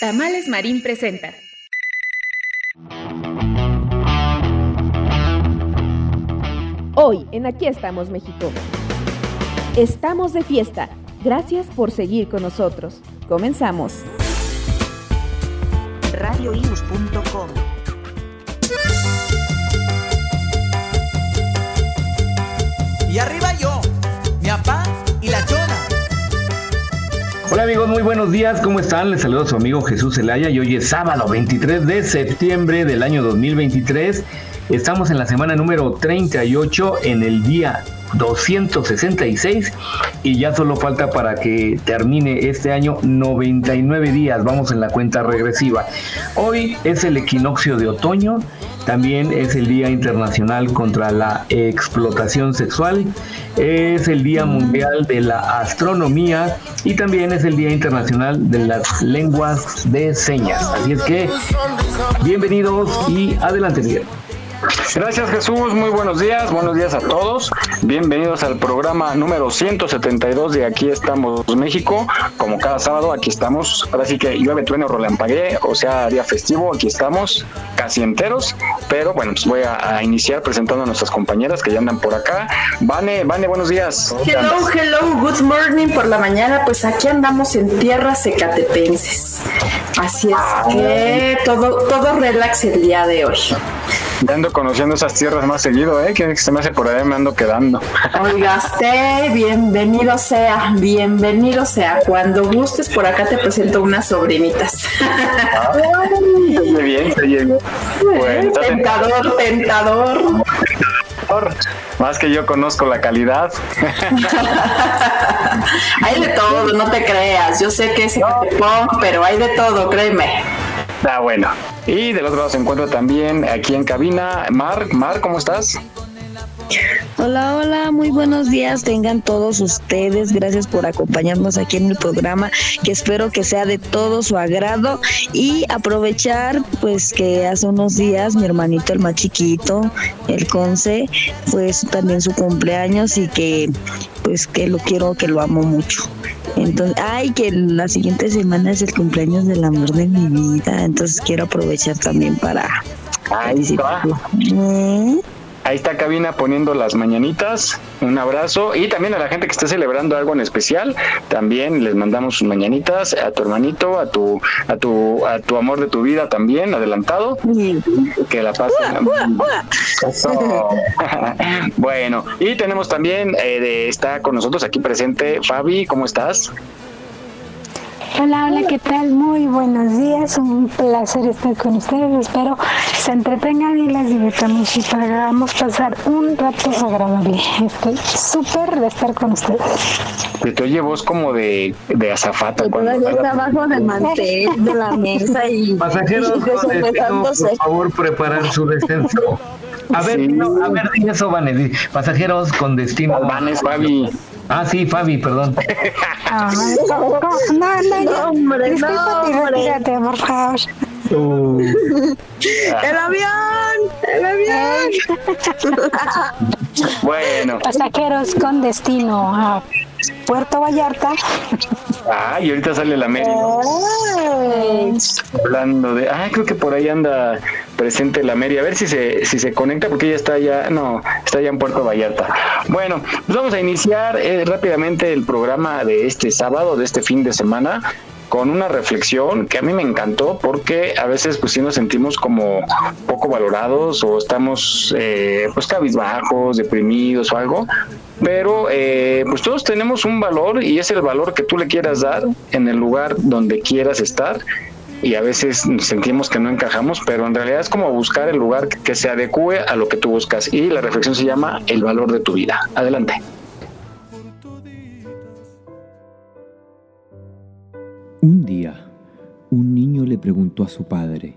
Tamales Marín presenta. Hoy en Aquí estamos México. Estamos de fiesta. Gracias por seguir con nosotros. Comenzamos. radioius.com Y arriba yo, mi papá y la chona. Hola amigos, muy buenos días, ¿cómo están? Les saludo a su amigo Jesús Zelaya y hoy es sábado 23 de septiembre del año 2023. Estamos en la semana número 38 en el día 266 y ya solo falta para que termine este año 99 días. Vamos en la cuenta regresiva. Hoy es el equinoccio de otoño, también es el Día Internacional contra la Explotación Sexual, es el Día Mundial de la Astronomía y también es el Día Internacional de las Lenguas de Señas. Así es que bienvenidos y adelante Miguel. Gracias Jesús, muy buenos días, buenos días a todos. Bienvenidos al programa número 172 de Aquí estamos México. Como cada sábado, aquí estamos. Ahora sí que llueve, trueno, relampaguee, o sea, día festivo, aquí estamos, casi enteros. Pero bueno, pues voy a, a iniciar presentando a nuestras compañeras que ya andan por acá. Vane, Vane, buenos días. Hello, hello, good morning por la mañana. Pues aquí andamos en tierras ecatepenses. Así es que todo, todo relax el día de hoy. Ya ando conociendo esas tierras más seguido, ¿eh? Que se me hace por ahí, me ando quedando. Oigaste, bienvenido sea, bienvenido sea. Cuando gustes, por acá te presento unas sobrinitas. Ay, se oye bien, se oye bien. Bueno, en- tentador, tentador. Más que yo conozco la calidad. Hay de todo, no te creas. Yo sé que es punk, pero hay de todo, créeme. Ah, bueno. Y del otro lado se encuentra también aquí en cabina Mar. Mar, ¿cómo estás? Hola, hola, muy buenos días tengan todos ustedes. Gracias por acompañarnos aquí en el programa, que espero que sea de todo su agrado y aprovechar pues que hace unos días mi hermanito el más chiquito, el Conce, pues también su cumpleaños y que pues que lo quiero, que lo amo mucho. Entonces, ay, que la siguiente semana es el cumpleaños del amor de mi vida, entonces quiero aprovechar también para Ahí está. Mm. Ahí está cabina poniendo las mañanitas. Un abrazo. Y también a la gente que esté celebrando algo en especial. También les mandamos sus mañanitas a tu hermanito, a tu, a tu, a tu amor de tu vida también, adelantado. Que la pasen. Eso. bueno, y tenemos también, eh, de- está con nosotros aquí presente Fabi, ¿cómo estás? Hola, hola, ¿qué tal? Muy buenos días, un placer estar con ustedes. Espero se entretengan y les diviertan mucho y hagamos pasar un rato agradable. Estoy súper de estar con ustedes. Que te oye voz como de, de azafata. Que cuando- todavía está abajo del mantel de la mesa y Pasajeros y desobesándose. por favor, preparar su descenso. A ver, Sí. no, a ver, di eso, Vanes. Pasajeros con destino. Vanes, Fabi. Ah, sí, Fabi, perdón. Ay, ¿cómo- cómo? No, no, No, hombre, no, hombre. retírate, por favor. ¡El avión! ¡El avión! Bueno, Pasajeros con destino a Puerto Vallarta. ay, y ahorita sale la Mary. ¿no? Ay, Hablando de, ah, creo que por ahí anda presente la Mary. A ver si se, si se conecta porque ella está ya, no, está ya en Puerto Vallarta. Bueno, pues vamos a iniciar eh, rápidamente el programa de este sábado, de este fin de semana con una reflexión que a mí me encantó porque a veces pues sí nos sentimos como poco valorados o estamos eh, pues cabizbajos, deprimidos o algo, pero eh, pues todos tenemos un valor y es el valor que tú le quieras dar en el lugar donde quieras estar y a veces sentimos que no encajamos, pero en realidad es como buscar el lugar que se adecue a lo que tú buscas y la reflexión se llama el valor de tu vida. Adelante. Un día Un niño le preguntó a su padre,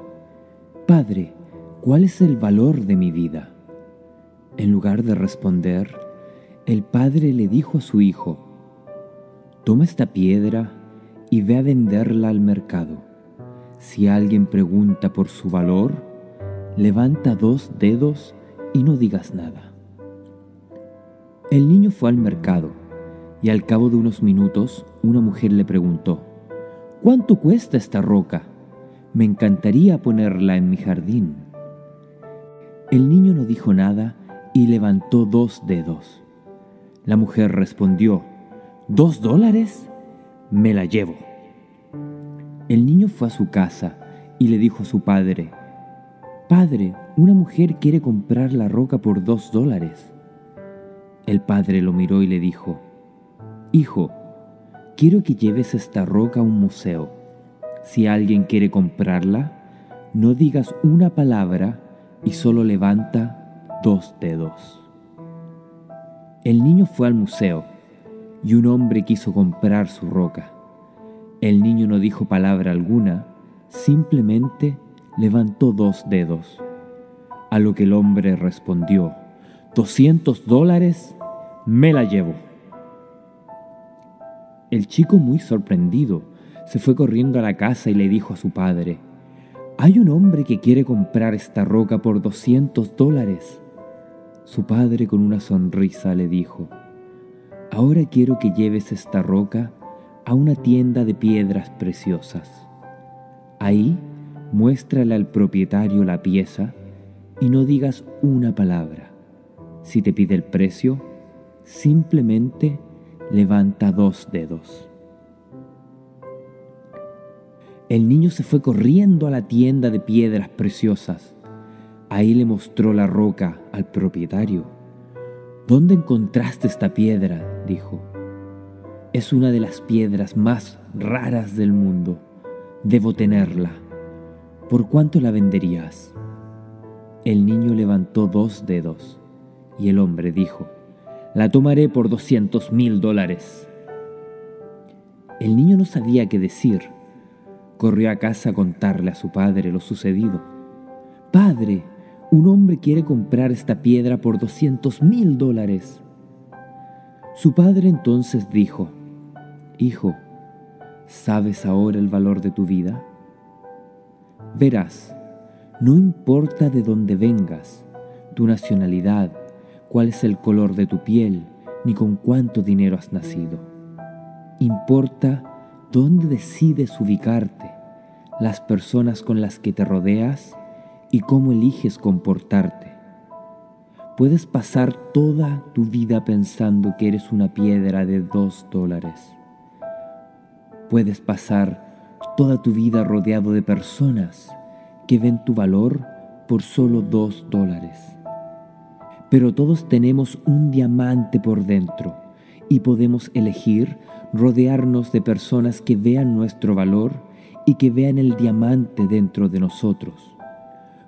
Padre, ¿cuál es el valor de mi vida? En lugar de responder, el padre le dijo a su hijo, Toma esta piedra y ve a venderla al mercado. Si alguien pregunta por su valor, levanta dos dedos y no digas nada. El niño fue al mercado y al cabo de unos minutos una mujer le preguntó, ¿Cuánto cuesta esta roca? Me encantaría ponerla en mi jardín. El niño no dijo nada y levantó dos dedos. La mujer respondió, ¿Dos dólares? Me la llevo. El niño fue a su casa y le dijo a su padre, Padre, una mujer quiere comprar la roca por dos dólares. El padre lo miró y le dijo, Hijo, quiero que lleves esta roca a un museo. Si alguien quiere comprarla, no digas una palabra y solo levanta dos dedos. El niño fue al museo y un hombre quiso comprar su roca. El niño no dijo palabra alguna, simplemente levantó dos dedos. A lo que el hombre respondió, ¿200 dólares? Me la llevo. El chico, muy sorprendido, se fue corriendo a la casa y le dijo a su padre, hay un hombre que quiere comprar esta roca por 200 dólares. Su padre con una sonrisa le dijo, ahora quiero que lleves esta roca a una tienda de piedras preciosas. Ahí muéstrale al propietario la pieza y no digas una palabra. Si te pide el precio, simplemente levanta dos dedos. El niño se fue corriendo a la tienda de piedras preciosas. Ahí le mostró la roca al propietario. ¿Dónde encontraste esta piedra? dijo. Es una de las piedras más raras del mundo. Debo tenerla. ¿Por cuánto la venderías? El niño levantó dos dedos y el hombre dijo, la tomaré por doscientos mil dólares. El niño no sabía qué decir. Corrió a casa a contarle a su padre lo sucedido. Padre, un hombre quiere comprar esta piedra por doscientos mil dólares. Su padre entonces dijo, Hijo, ¿sabes ahora el valor de tu vida? Verás, no importa de dónde vengas, tu nacionalidad, cuál es el color de tu piel, ni con cuánto dinero has nacido. Importa dónde decides ubicarte, las personas con las que te rodeas y cómo eliges comportarte. Puedes pasar toda tu vida pensando que eres una piedra de dos dólares. Puedes pasar toda tu vida rodeado de personas que ven tu valor por solo dos dólares. Pero todos tenemos un diamante por dentro y podemos elegir rodearnos de personas que vean nuestro valor y que vean el diamante dentro de nosotros.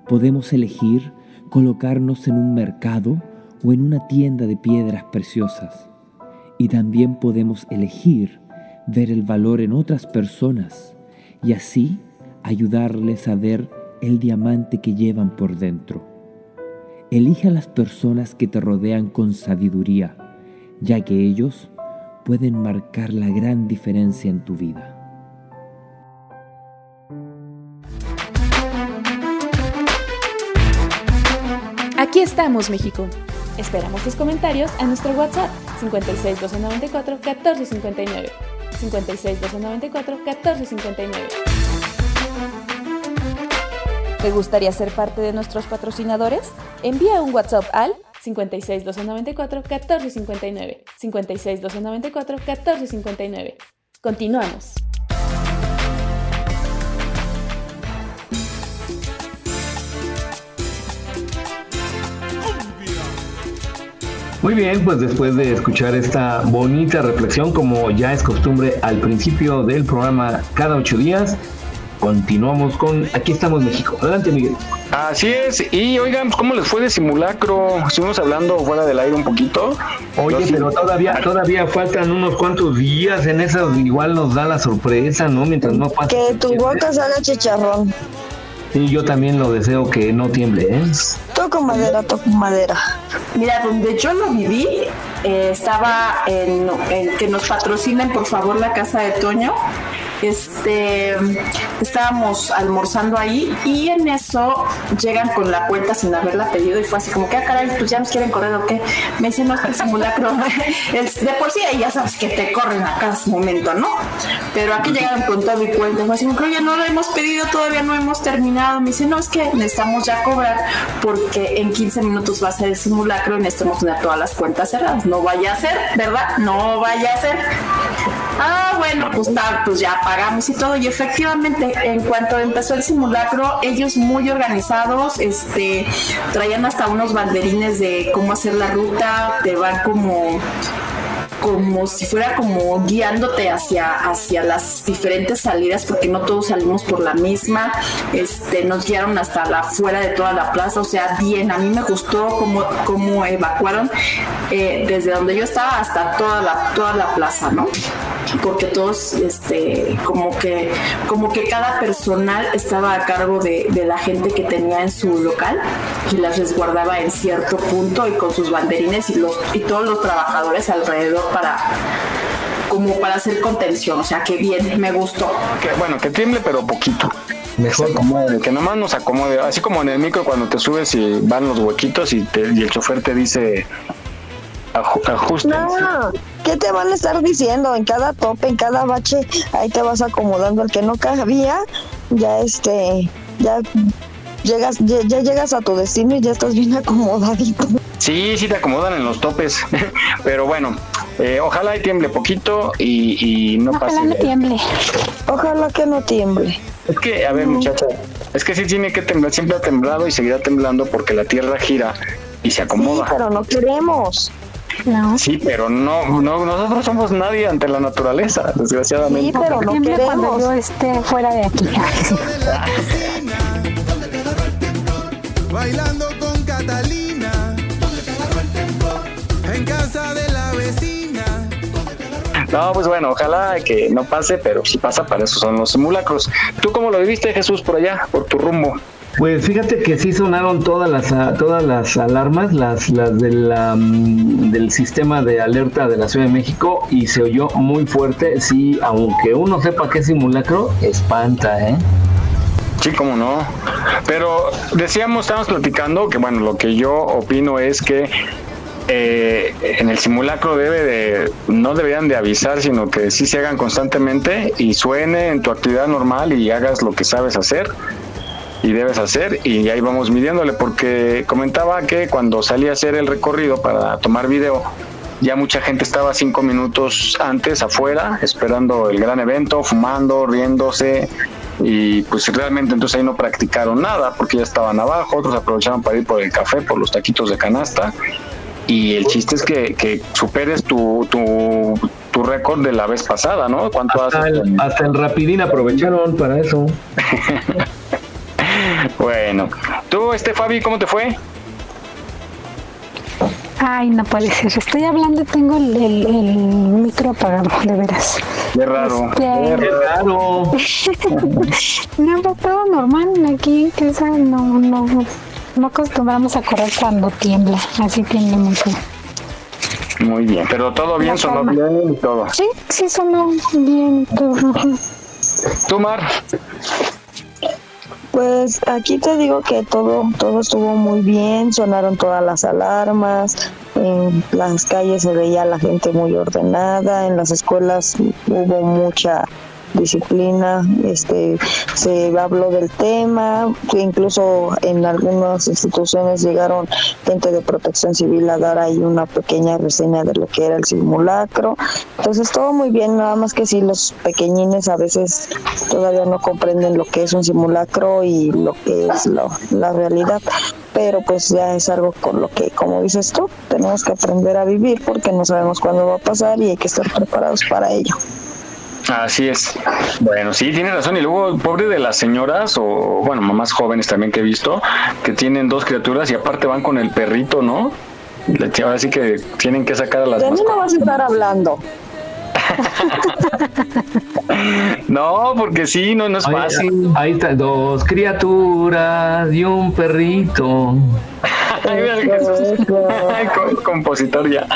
Podemos elegir colocarnos en un mercado o en una tienda de piedras preciosas. Y también podemos elegir ver el valor en otras personas y así ayudarles a ver el diamante que llevan por dentro. Elige a las personas que te rodean con sabiduría, ya que ellos pueden marcar la gran diferencia en tu vida. Aquí estamos, México. Esperamos tus comentarios a nuestro WhatsApp 56 294 1459. 56 294 1459. ¿Te gustaría ser parte de nuestros patrocinadores? Envía un WhatsApp al 56 294 1459. 56 294 1459. Continuamos. Muy bien, pues después de escuchar esta bonita reflexión, como ya es costumbre al principio del programa cada ocho días, continuamos con Aquí estamos México. Adelante, Miguel. Así es, y oigan, ¿cómo les fue de simulacro? Estuvimos hablando fuera del aire un poquito. Oye, pero todavía, todavía faltan unos cuantos días en esas, igual nos da la sorpresa, ¿no? Mientras no pasa. Que tu boca salga chicharrón. Sí, yo también lo deseo que no tiemble, ¿eh? Toco madera, toco madera. Mira, donde yo lo viví, eh, estaba en, en que nos patrocinen por favor la casa de Toño este, estábamos almorzando ahí y en eso llegan con la cuenta sin haberla pedido y fue así como que, ah, caray, pues ya nos quieren correr o qué. Me dicen, no, es el simulacro, de por sí ya sabes que te corren a cada momento, ¿no? Pero aquí llegaron con todo y cuenta, fue así como que, oye, no lo hemos pedido, todavía no hemos terminado. Me dice, no, es que necesitamos ya cobrar porque en 15 minutos va a ser el simulacro y necesitamos tener todas las cuentas cerradas. No vaya a ser, ¿verdad? No vaya a ser. Ah, bueno, pues, pues ya pagamos y todo. Y efectivamente, en cuanto empezó el simulacro, ellos muy organizados, este, traían hasta unos banderines de cómo hacer la ruta, te van como como si fuera como guiándote hacia, hacia las diferentes salidas, porque no todos salimos por la misma, este, nos guiaron hasta la fuera de toda la plaza, o sea, bien, a mí me gustó cómo, cómo evacuaron eh, desde donde yo estaba hasta toda la, toda la plaza, ¿no? Porque todos este como que como que cada personal estaba a cargo de, de, la gente que tenía en su local y las resguardaba en cierto punto y con sus banderines y los y todos los trabajadores alrededor para como para hacer contención, o sea que bien, me gustó. Que bueno, que tiemble pero poquito. Mejor acomode, que nomás nos acomode, así como en el micro cuando te subes y van los huequitos y, y el chofer te dice ajusten. No, ¿qué te van a estar diciendo? En cada tope, en cada bache, ahí te vas acomodando el que no cabía, ya este, ya llegas, ya, llegas a tu destino y ya estás bien acomodadito. Sí, sí te acomodan en los topes, pero bueno, eh, ojalá y tiemble poquito y, no pase. Ojalá no tiemble. Ojalá que no tiemble. Es que, a ver, muchacha, es que sí tiene que temblar, siempre ha temblado y seguirá temblando porque la tierra gira y se acomoda. Sí, pero no queremos. No. Sí, pero no, no, nosotros somos nadie ante la naturaleza, desgraciadamente. Sí, pero no queremos. cuando yo esté fuera de aquí. Bailando con Catalina en casa de la vecina. No, pues bueno, ojalá que no pase, pero si pasa, para eso son los simulacros. ¿Tú cómo lo viviste, Jesús, por allá, por tu rumbo? Pues fíjate que sí sonaron todas las todas las alarmas, las las del, del sistema de alerta de la Ciudad de México y se oyó muy fuerte. Sí, aunque uno sepa que es simulacro, espanta, ¿eh? Sí, cómo no. Pero decíamos, estábamos platicando que bueno, lo que yo opino es que eh, en el simulacro debe de, no deberían de avisar, sino que sí se hagan constantemente y suene en tu actividad normal y hagas lo que sabes hacer y debes hacer y ahí vamos midiéndole porque comentaba que cuando salí a hacer el recorrido para tomar video ya mucha gente estaba cinco minutos antes afuera esperando el gran evento fumando riéndose y pues realmente entonces ahí no practicaron nada porque ya estaban abajo otros aprovecharon para ir por el café por los taquitos de canasta y el chiste es que, que superes tu, tu, tu récord de la vez pasada, ¿no? ¿Cuánto hasta, el, hasta el rapidín aprovecharon para eso. Bueno, tú, este Fabi, ¿cómo te fue? Ay, no puede ser. Estoy hablando y tengo el, el, micro apagado, de veras. Qué raro. Este, Qué raro. no, pues, todo normal aquí que no, no, no acostumbramos a correr cuando tiembla. Así tiembla mucho. Muy bien, pero todo bien, sonó bien y todo. Sí, sí, sonó bien todo. ¿Tú, Mar? Pues aquí te digo que todo, todo estuvo muy bien, sonaron todas las alarmas, en las calles se veía la gente muy ordenada, en las escuelas hubo mucha disciplina, este, se habló del tema, incluso en algunas instituciones llegaron gente de protección civil a dar ahí una pequeña reseña de lo que era el simulacro. Entonces todo muy bien, nada más que si los pequeñines a veces todavía no comprenden lo que es un simulacro y lo que es la realidad pero pues ya es algo con lo que, como dices tú, tenemos que aprender a vivir porque no sabemos cuándo va a pasar y hay que estar preparados para ello. Así es. Bueno, sí, tiene razón. Y luego, pobre de las señoras, o bueno, mamás jóvenes también que he visto, que tienen dos criaturas y aparte van con el perrito, ¿no? Ahora sí que tienen que sacar a las De mí no vas a estar hablando. No, porque sí, no, no es Ahí- fácil. Ahí está, dos criaturas y un perrito. Compositor ya.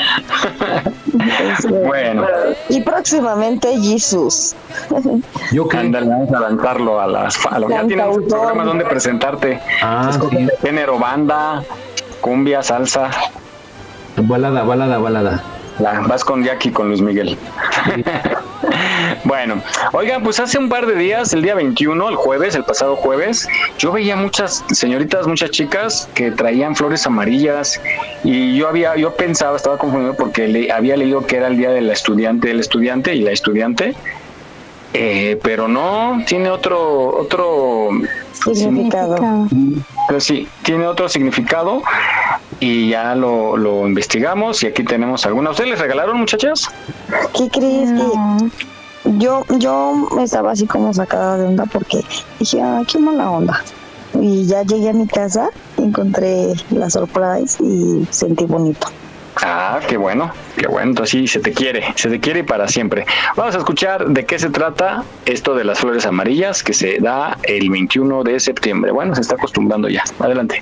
bueno, Y próximamente Jesús. Yo que ándale, vamos a lanzarlo a las. A lo, ya tienes programas donde presentarte. Ah, sí. género, banda, cumbia, salsa. balada, balada, balada. La, vas con Jackie, con Luis Miguel. bueno, oigan, pues hace un par de días, el día 21, el jueves, el pasado jueves, yo veía muchas señoritas, muchas chicas que traían flores amarillas y yo había, yo pensaba, estaba confundido porque le, había leído que era el día del estudiante, del estudiante y la estudiante, eh, pero no, tiene otro, otro Significado. pero sí, tiene otro significado y ya lo, lo investigamos y aquí tenemos algunas. ¿Ustedes les regalaron, muchachas? ¿Qué crees que yo yo estaba así como sacada de onda porque dije, ah, qué mala onda. Y ya llegué a mi casa, encontré la surprise y sentí bonito. Ah, qué bueno, qué bueno. Entonces sí, se te quiere, se te quiere para siempre. Vamos a escuchar de qué se trata esto de las flores amarillas que se da el 21 de septiembre. Bueno, se está acostumbrando ya. Adelante.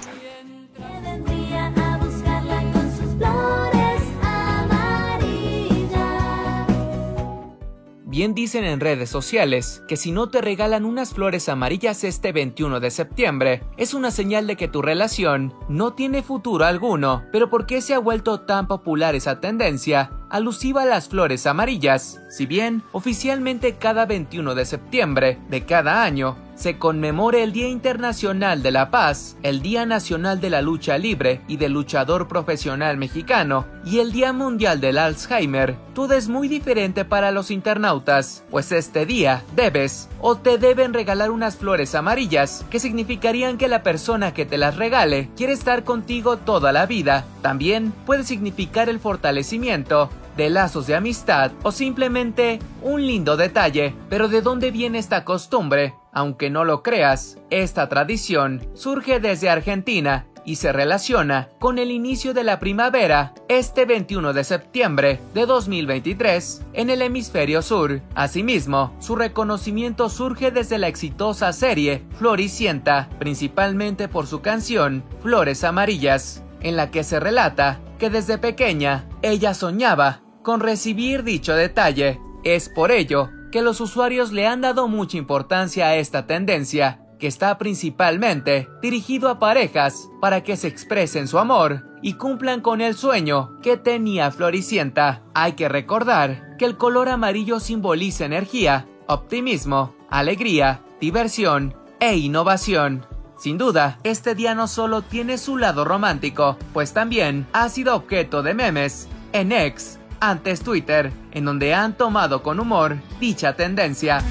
Bien dicen en redes sociales que si no te regalan unas flores amarillas este 21 de septiembre, es una señal de que tu relación no tiene futuro alguno. Pero ¿por qué se ha vuelto tan popular esa tendencia? Alusiva a las flores amarillas. Si bien oficialmente cada 21 de septiembre de cada año se conmemora el Día Internacional de la Paz, el Día Nacional de la Lucha Libre y del Luchador Profesional Mexicano y el Día Mundial del Alzheimer, todo es muy diferente para los internautas, pues este día debes o te deben regalar unas flores amarillas que significarían que la persona que te las regale quiere estar contigo toda la vida. También puede significar el fortalecimiento de lazos de amistad o simplemente un lindo detalle. Pero ¿de dónde viene esta costumbre? Aunque no lo creas, esta tradición surge desde Argentina y se relaciona con el inicio de la primavera este 21 de septiembre de 2023 en el hemisferio sur. Asimismo, su reconocimiento surge desde la exitosa serie Floricienta, principalmente por su canción Flores Amarillas, en la que se relata que desde pequeña ella soñaba con recibir dicho detalle. Es por ello que los usuarios le han dado mucha importancia a esta tendencia, que está principalmente dirigido a parejas para que se expresen su amor y cumplan con el sueño que tenía Floricienta. Hay que recordar que el color amarillo simboliza energía, optimismo, alegría, diversión e innovación. Sin duda, este día no solo tiene su lado romántico, pues también ha sido objeto de memes en X, antes Twitter, en donde han tomado con humor dicha tendencia.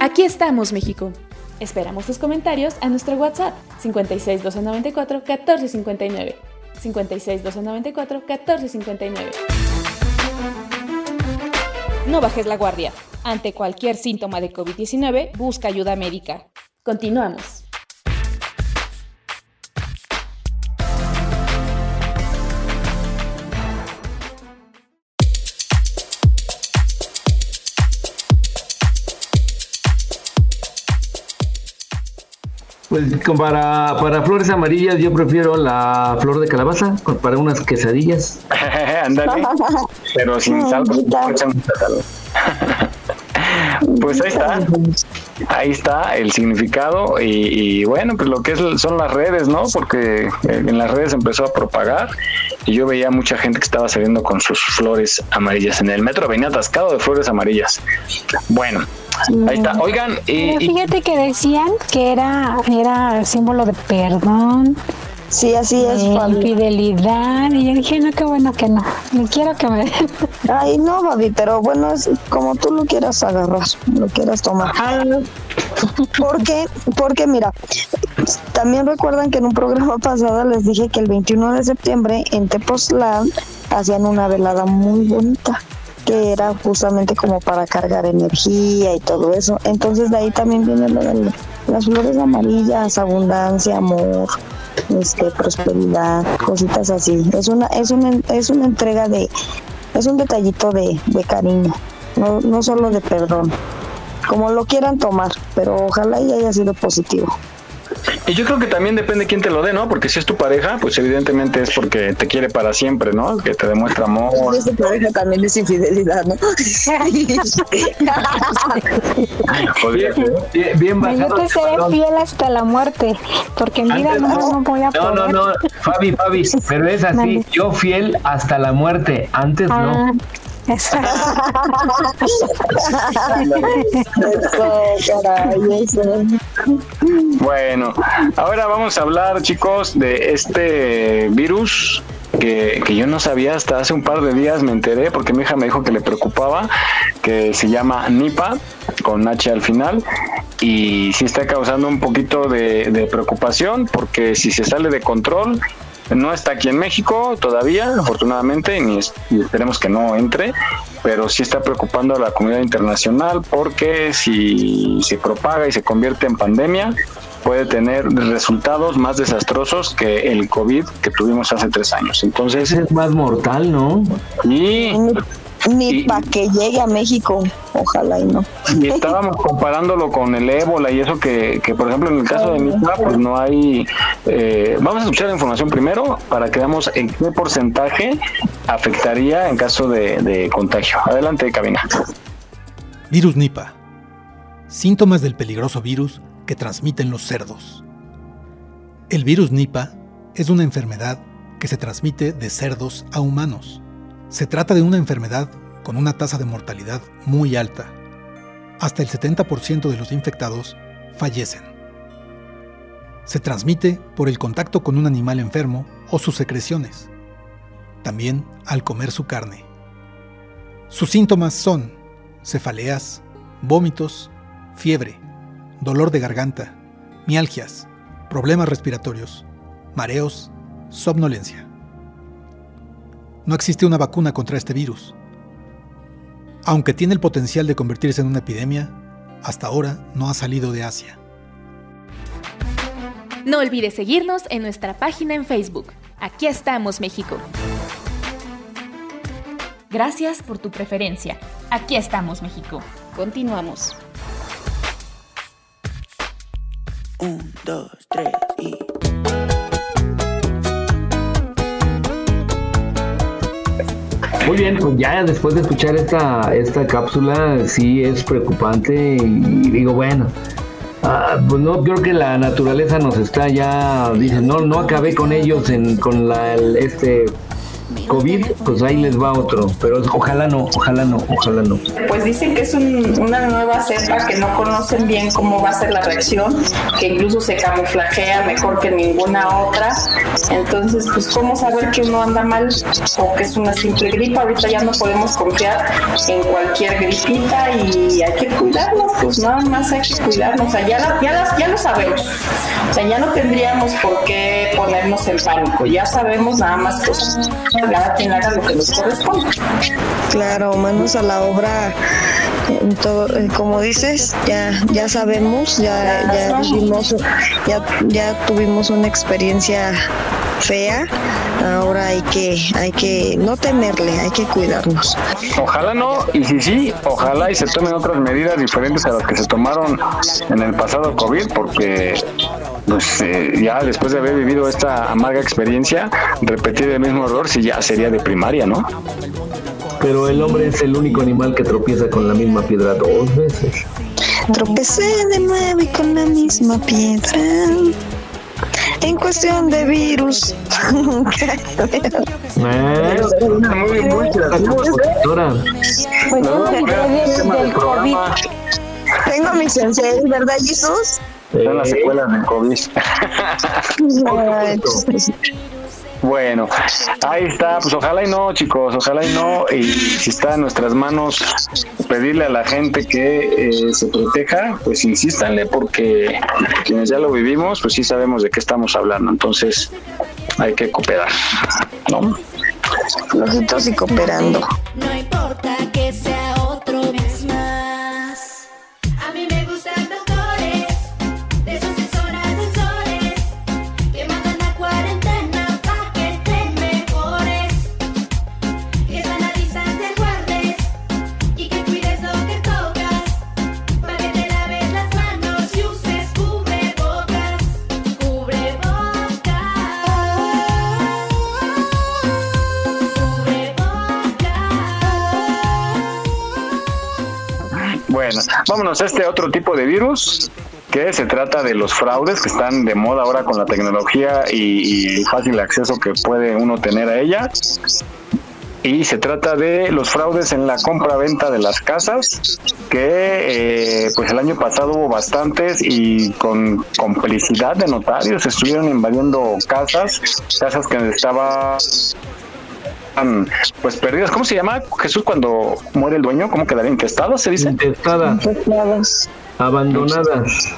Aquí estamos, México. Esperamos tus comentarios a nuestro WhatsApp 56 294 1459. 56 294 1459. No bajes la guardia. Ante cualquier síntoma de COVID-19, busca ayuda médica. Continuamos. Pues para, para flores amarillas yo prefiero la flor de calabaza para unas quesadillas. Pero sin sal. Pues ahí está. Ahí está el significado y, y bueno, pues lo que es, son las redes, ¿no? Porque eh, en las redes empezó a propagar y yo veía mucha gente que estaba saliendo con sus flores amarillas en el metro, venía atascado de flores amarillas. Bueno, ahí está. Oigan, y, Pero y- fíjate que decían que era, era símbolo de perdón. Sí, así es, Fabi. Infidelidad. Y yo dije, no, qué bueno que no. Ni quiero que me. Ay, no, Fabi, pero bueno, es como tú lo quieras agarrar, lo quieras tomar. Porque, porque mira, también recuerdan que en un programa pasado les dije que el 21 de septiembre en Tepoztlán hacían una velada muy bonita. que era justamente como para cargar energía y todo eso. Entonces de ahí también viene lo de las flores amarillas, abundancia, amor, este, prosperidad, cositas así. Es una, es una, es una entrega de, es un detallito de, de cariño, no, no solo de perdón. Como lo quieran tomar, pero ojalá y haya sido positivo. Y yo creo que también depende quién te lo dé, ¿no? Porque si es tu pareja, pues evidentemente es porque te quiere para siempre, ¿no? Que te demuestra amor. Si es tu pareja también es infidelidad, ¿no? Podría ser. Bien, bien Pues yo te seré balón. fiel hasta la muerte, porque en vida Antes- no, no voy a No, no, poder. no, Fabi, Fabi, pero es así, yo fiel hasta la muerte, antes Ah, no. Bueno, ahora vamos a hablar, chicos, de este virus que, que yo no sabía hasta hace un par de días, me enteré porque mi hija me dijo que le preocupaba, que se llama Nipa, con H al final, y sí está causando un poquito de preocupación porque si se sale de control, no está aquí en México todavía, afortunadamente, ni es- y esperemos que no entre, pero sí está preocupando a la comunidad internacional porque si se propaga y se convierte en pandemia, puede tener resultados más desastrosos que el COVID que tuvimos hace tres años. Entonces, es más mortal, ¿no? y, Ni para que llegue a México, ojalá y no. y estábamos comparándolo con el ébola y eso que, que, por ejemplo, en el caso de Nipa, pues no hay... eh, vamos a escuchar la información primero para que veamos en qué porcentaje afectaría en caso de, de contagio. Adelante, cabina. Virus Nipah. Síntomas del peligroso virus que transmiten los cerdos. El virus Nipah es una enfermedad que se transmite de cerdos a humanos. Se trata de una enfermedad con una tasa de mortalidad muy alta. Hasta el 70% de los infectados fallecen. Se transmite por el contacto con un animal enfermo o sus secreciones. También al comer su carne. Sus síntomas son cefaleas, vómitos, fiebre, dolor de garganta, mialgias, problemas respiratorios, mareos, somnolencia. No existe una vacuna contra este virus. Aunque tiene el potencial de convertirse en una epidemia, hasta ahora no ha salido de Asia. No olvides seguirnos en nuestra página en Facebook. Aquí estamos, México. Gracias por tu preferencia. Aquí estamos, México. Continuamos. Un, dos, tres y. Muy bien, pues ya después de escuchar esta, esta cápsula, sí es preocupante y digo, bueno, ah, pues no creo que la naturaleza nos está ya, dice, no, no acabé con ellos en, con la, el- este COVID, pues ahí les va otro, pero ojalá no, ojalá no, ojalá no. Pues dicen que es un- una nueva cepa que no conocen bien cómo va a ser la reacción, que incluso se camuflajea mejor que ninguna otra. Entonces, pues cómo saber que uno anda mal o que es una simple gripa. Ahorita ya no podemos confiar en cualquier gripita y hay que cuidarnos, pues nada más hay que cuidarnos. O sea, ya, la- ya, las- ya lo sabemos. O sea, ya no tendríamos por qué ponernos en pánico. Ya sabemos nada más pues cada quien haga lo que nos corresponde. Claro, manos a la obra. eh, como dices, ya ya sabemos, ya ya vivimos, ya ya tuvimos una experiencia fea. Ahora hay que hay que no temerle, hay que cuidarnos. Ojalá no, y si sí, ojalá y se tomen otras medidas diferentes a las que se tomaron en el pasado COVID, porque pues eh, ya después de haber vivido esta amarga experiencia, repetir el mismo error si ya sería de primaria, ¿no? Pero el hombre es el único animal que tropieza con la misma piedra dos veces. Tropecé de nuevo y con la misma piedra. En cuestión de virus. Muy, doctora. No. Tengo mi sensei, ¿verdad, Jesús? Son las secuelas del COVID. Bueno, ahí está, pues ojalá y no, chicos, ojalá y no, y si está en nuestras manos pedirle a la gente que eh, se proteja, pues insístanle, porque quienes ya lo vivimos, pues sí sabemos de qué estamos hablando, entonces hay que cooperar, ¿no? Flojitos y cooperando. No importa que Bueno, vámonos a este otro tipo de virus que se trata de los fraudes que están de moda ahora con la tecnología y, fácil acceso que puede uno tener a ella. Y se trata de los fraudes en la compra-venta de las casas, que eh, pues el año pasado hubo bastantes y con complicidad de notarios estuvieron invadiendo casas, casas que estaban pues perdidas. ¿Cómo se llama Jesús cuando muere el dueño? ¿Cómo quedaría intestado? Se dice. Intestadas. Abandonadas.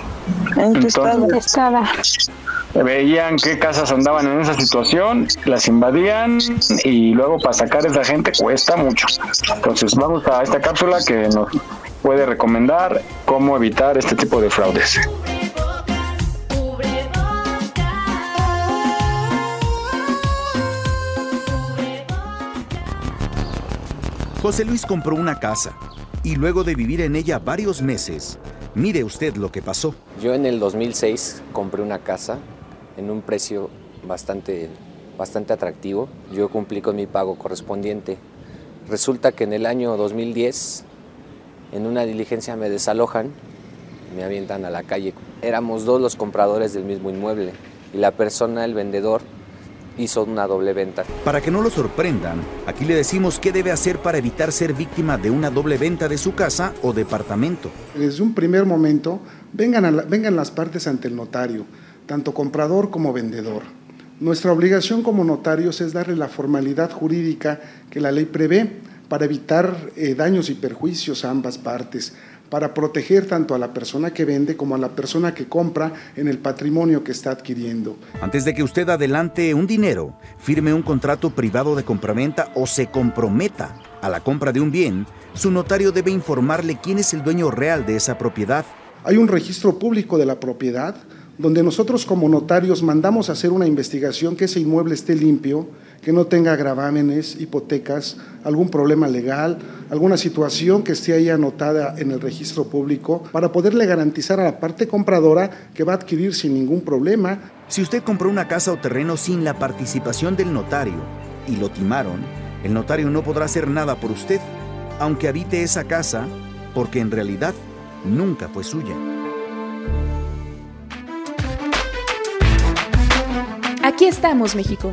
Entonces, veían qué casas andaban en esa situación, las invadían y luego para sacar a esa gente cuesta mucho. Entonces vamos a esta cápsula que nos puede recomendar cómo evitar este tipo de fraudes. José Luis compró una casa y luego de vivir en ella varios meses, mire usted lo que pasó. Yo en el 2006 compré una casa en un precio bastante, bastante atractivo. Yo cumplí con mi pago correspondiente. Resulta que en el año 2010, en una diligencia me desalojan, me avientan a la calle. Éramos dos los compradores del mismo inmueble y la persona, el vendedor, hizo una doble venta. Para que no lo sorprendan, aquí le decimos qué debe hacer para evitar ser víctima de una doble venta de su casa o departamento. Desde un primer momento, vengan, vengan las partes ante el notario tanto comprador como vendedor. Nuestra obligación como notarios es darle la formalidad jurídica que la ley prevé para evitar eh, daños y perjuicios a ambas partes, para proteger tanto a la persona que vende como a la persona que compra en el patrimonio que está adquiriendo. Antes de que usted adelante un dinero, firme un contrato privado de compraventa o se comprometa a la compra de un bien, su notario debe informarle quién es el dueño real de esa propiedad. Hay un registro público de la propiedad donde nosotros como notarios mandamos hacer una investigación que ese inmueble esté limpio, que no tenga gravámenes, hipotecas, algún problema legal, alguna situación que esté ahí anotada en el registro público, para poderle garantizar a la parte compradora que va a adquirir sin ningún problema. Si usted compró una casa o terreno sin la participación del notario y lo timaron, el notario no podrá hacer nada por usted, aunque habite esa casa, porque en realidad nunca fue suya. Aquí estamos, México.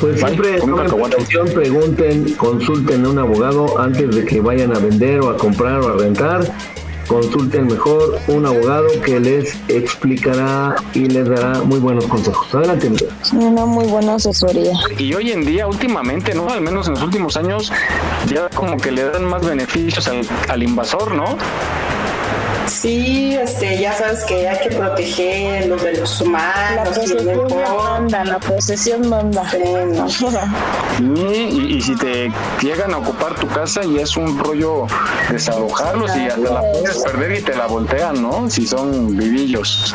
Pues siempre atención, pregunten, consulten a un abogado antes de que vayan a vender o a comprar o a rentar. Consulten mejor un abogado que les explicará y les dará muy buenos consejos. Adelante, Una muy buena asesoría. Y hoy en día, últimamente, ¿no? Al menos en los últimos años, ya como que le dan más beneficios al, al invasor, ¿no? Sí, este, ya sabes que hay que proteger los derechos humanos. La posesión manda, la posesión manda. y, y, si te llegan a ocupar tu casa y es un rollo desalojarlos y hasta la puedes perder y te la voltean, ¿no? Si son vivillos.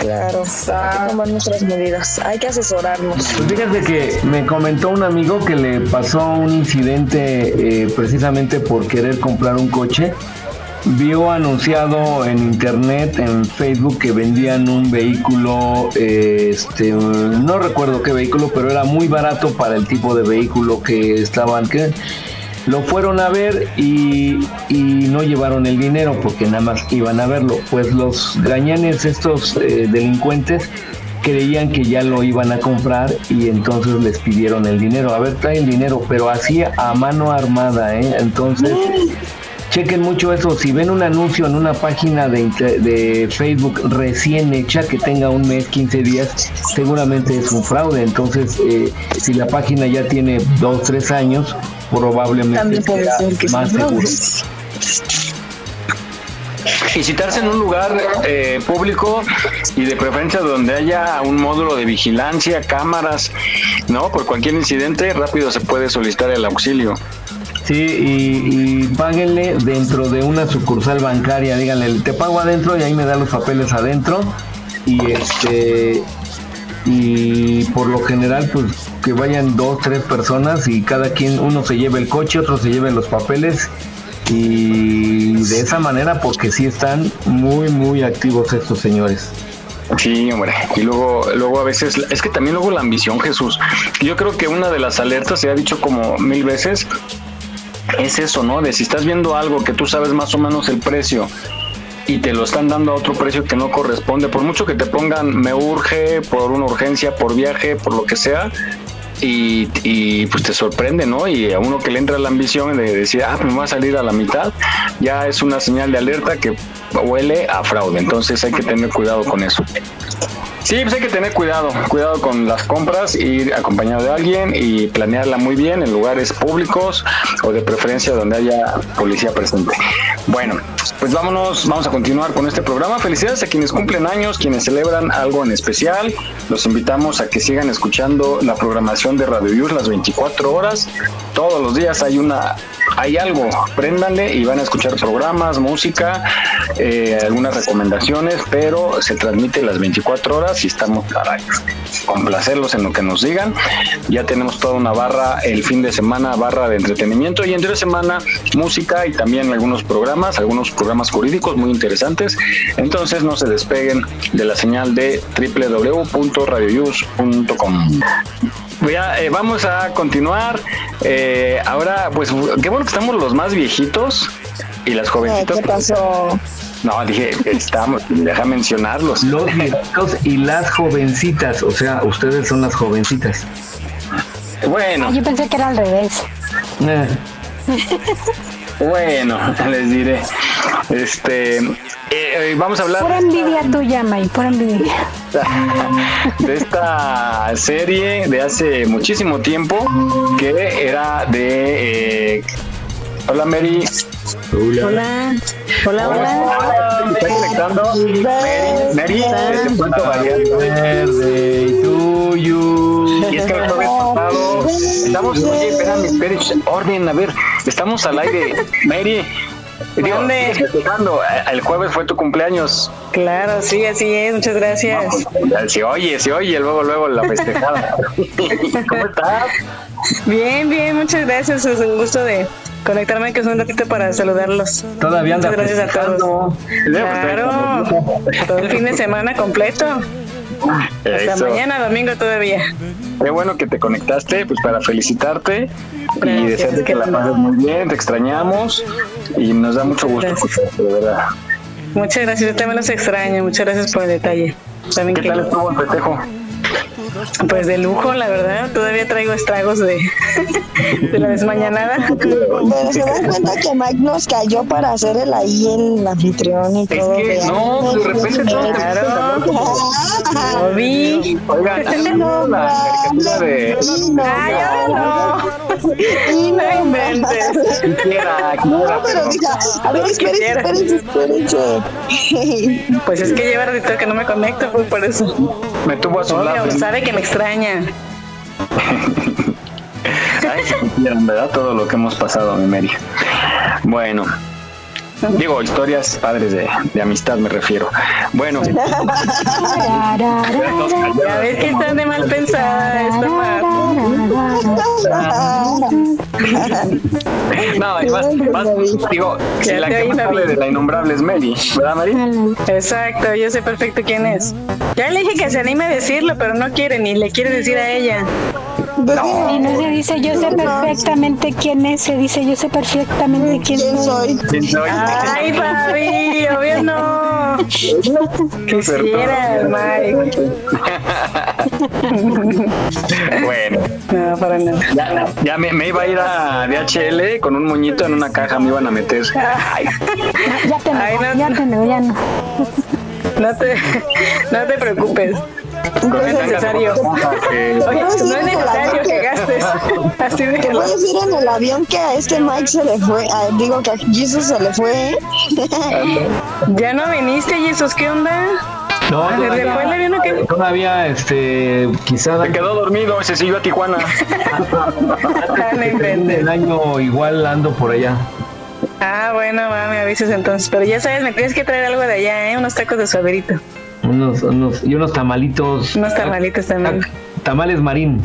Claro, hay que tomar nuestras medidas, hay que asesorarnos. Pues fíjate que me comentó un amigo que le pasó un incidente eh, precisamente por querer comprar un coche vio anunciado en internet, en Facebook, que vendían un vehículo, este, no recuerdo qué vehículo, pero era muy barato para el tipo de vehículo que estaban, que lo fueron a ver y, no llevaron el dinero porque nada más iban a verlo. Pues los gañanes, estos eh, delincuentes, creían que ya lo iban a comprar y entonces les pidieron el dinero. A ver, trae el dinero, pero así a mano armada, ¿eh? Entonces chequen mucho eso. Si ven un anuncio en una página de, de, Facebook recién hecha que tenga un mes, 15 días, seguramente es un fraude. Entonces, eh, si la página ya tiene dos, tres años, probablemente sea más seguro. Y citarse en un lugar eh, público y de preferencia donde haya un módulo de vigilancia, cámaras, ¿no? Por cualquier incidente, rápido se puede solicitar el auxilio. Sí, y, y, páguenle dentro de una sucursal bancaria, díganle, te pago adentro y ahí me da los papeles adentro. Y este y por lo general pues que vayan dos, tres personas y cada quien, uno se lleve el coche, otro se lleve los papeles y de esa manera porque sí están muy muy activos estos señores. Sí, hombre. Y luego, luego a veces, es que también luego la ambición, Jesús. Yo creo que una de las alertas, se ha dicho como mil veces, es eso, ¿no? De si estás viendo algo que tú sabes más o menos el precio y te lo están dando a otro precio que no corresponde, por mucho que te pongan me urge, por una urgencia, por viaje, por lo que sea, y, y, pues te sorprende, ¿no? Y a uno que le entra la ambición de decir, ah, pues me va a salir a la mitad, ya es una señal de alerta que huele a fraude. Entonces hay que tener cuidado con eso. Sí, pues hay que tener cuidado, cuidado con las compras, ir acompañado de alguien y planearla muy bien en lugares públicos o de preferencia donde haya policía presente. Bueno, pues vámonos, vamos a continuar con este programa. Felicidades a quienes cumplen años, quienes celebran algo en especial. Los invitamos a que sigan escuchando la programación de Radio Yus las 24 horas. Todos los días hay una hay algo, préndanle y van a escuchar programas, música, eh, algunas recomendaciones, pero se transmite las 24 horas y estamos para complacerlos en lo que nos digan. Ya tenemos toda una barra el fin de semana, barra de entretenimiento y entre semana música y también algunos programas, algunos programas jurídicos muy interesantes. Entonces no se despeguen de la señal de www.radioyus.com. Eh, vamos a continuar. Eh, ahora, pues, qué bueno que estamos los más viejitos y las jovencitas. ¿Qué pasó? No, dije, estamos, deja mencionarlos. Los viejitos y las jovencitas, o sea, ustedes son las jovencitas. Bueno. Ah, yo pensé que era al revés. Eh. Bueno, les diré. Este, eh, vamos a hablar. Por envidia tuya, May, por envidia. De esta serie de hace muchísimo tiempo que era de. Eh, hola, Mary. Hola. Hola. Hola, hola. ¿Está conectando? Mary, Mary, desde Puerto Vallarta. Verde, tuyo. Y es que el jueves pasado estamos, oye, espérame, espérame, orden, a ver, estamos al aire. Mary, ¿Dónde? festejando. El jueves fue tu cumpleaños. Claro, sí, así es. Muchas gracias. Se oye, se oye, luego, luego la festejada. ¿Cómo estás? Bien, bien, muchas gracias. Es un gusto de conectarme que es un ratito para saludarlos. Todavía anda Muchas gracias a todos. Claro, todo el fin de semana completo. Hasta Eso. mañana, domingo todavía. Qué bueno que te conectaste, pues para felicitarte y desearte que la pases muy bien, te extrañamos y nos da mucho gusto escucharte, de verdad. Muchas gracias, yo también los extraño. Muchas gracias por el detalle. También ¿Qué tal estuvo el festejo? Pues de lujo, la verdad. Todavía traigo estragos de, de la desmañanada. Pero se dan cuenta que Mike nos cayó para hacer el ahí el anfitrión y todo. que vean. no, de repente todos Lo vi. Oigan, ¿han visto la caricatura de Ay, ahora no. No inventes. Quisiera, No, quisiera, pero pero mira, a ver, espérense, espérense, espérense. Pues es que lleva ratito que no me conecto, pues por eso. me tuvo a su lado. Sabe que me extraña. Ay, si supieran, ¿verdad? Todo lo que hemos pasado, mi Mary. Bueno, digo, historias padres de, de amistad me refiero. Bueno, Ya ves que están de mal pensada esta no, y más, más, digo, si la que más sabe de la innombrable es Mary, ¿verdad, Mary? Exacto, yo sé perfecto quién es. Ya le dije que se anime a decirlo, pero no quiere ni le quiere decir a ella. Y no se dice yo sé perfectamente quién es, se dice yo sé perfectamente quién, soy. ¿Quién soy? Ay, Fabi, obvio no. Quisiera, Mike. Bueno, No, para nada. ya, ya me, me iba a ir a DHL con un moñito en una caja, me iban a meter. Ay, Ya te Ay, no. ya te ya no. No te, no te preocupes. No es necesario. que- Oye, no es necesario que gastes. Así Te de voy a decir en el avión que a este Mike se le fue, a- digo que a Jesus se le fue. Ya no viniste, Jesús, ¿qué onda? No, ¿Se le fue el avión o qué? todavía, este, quizá... Se quedó dormido y se siguió a Tijuana. inventes. El año igual ando por allá. Ah, bueno, va, me avisas entonces. Pero ya sabes, me tienes que traer algo de allá, ¿eh? Unos tacos de suaderito. Unos, unos, y unos tamalitos. Unos tamalitos también. Tamales marín.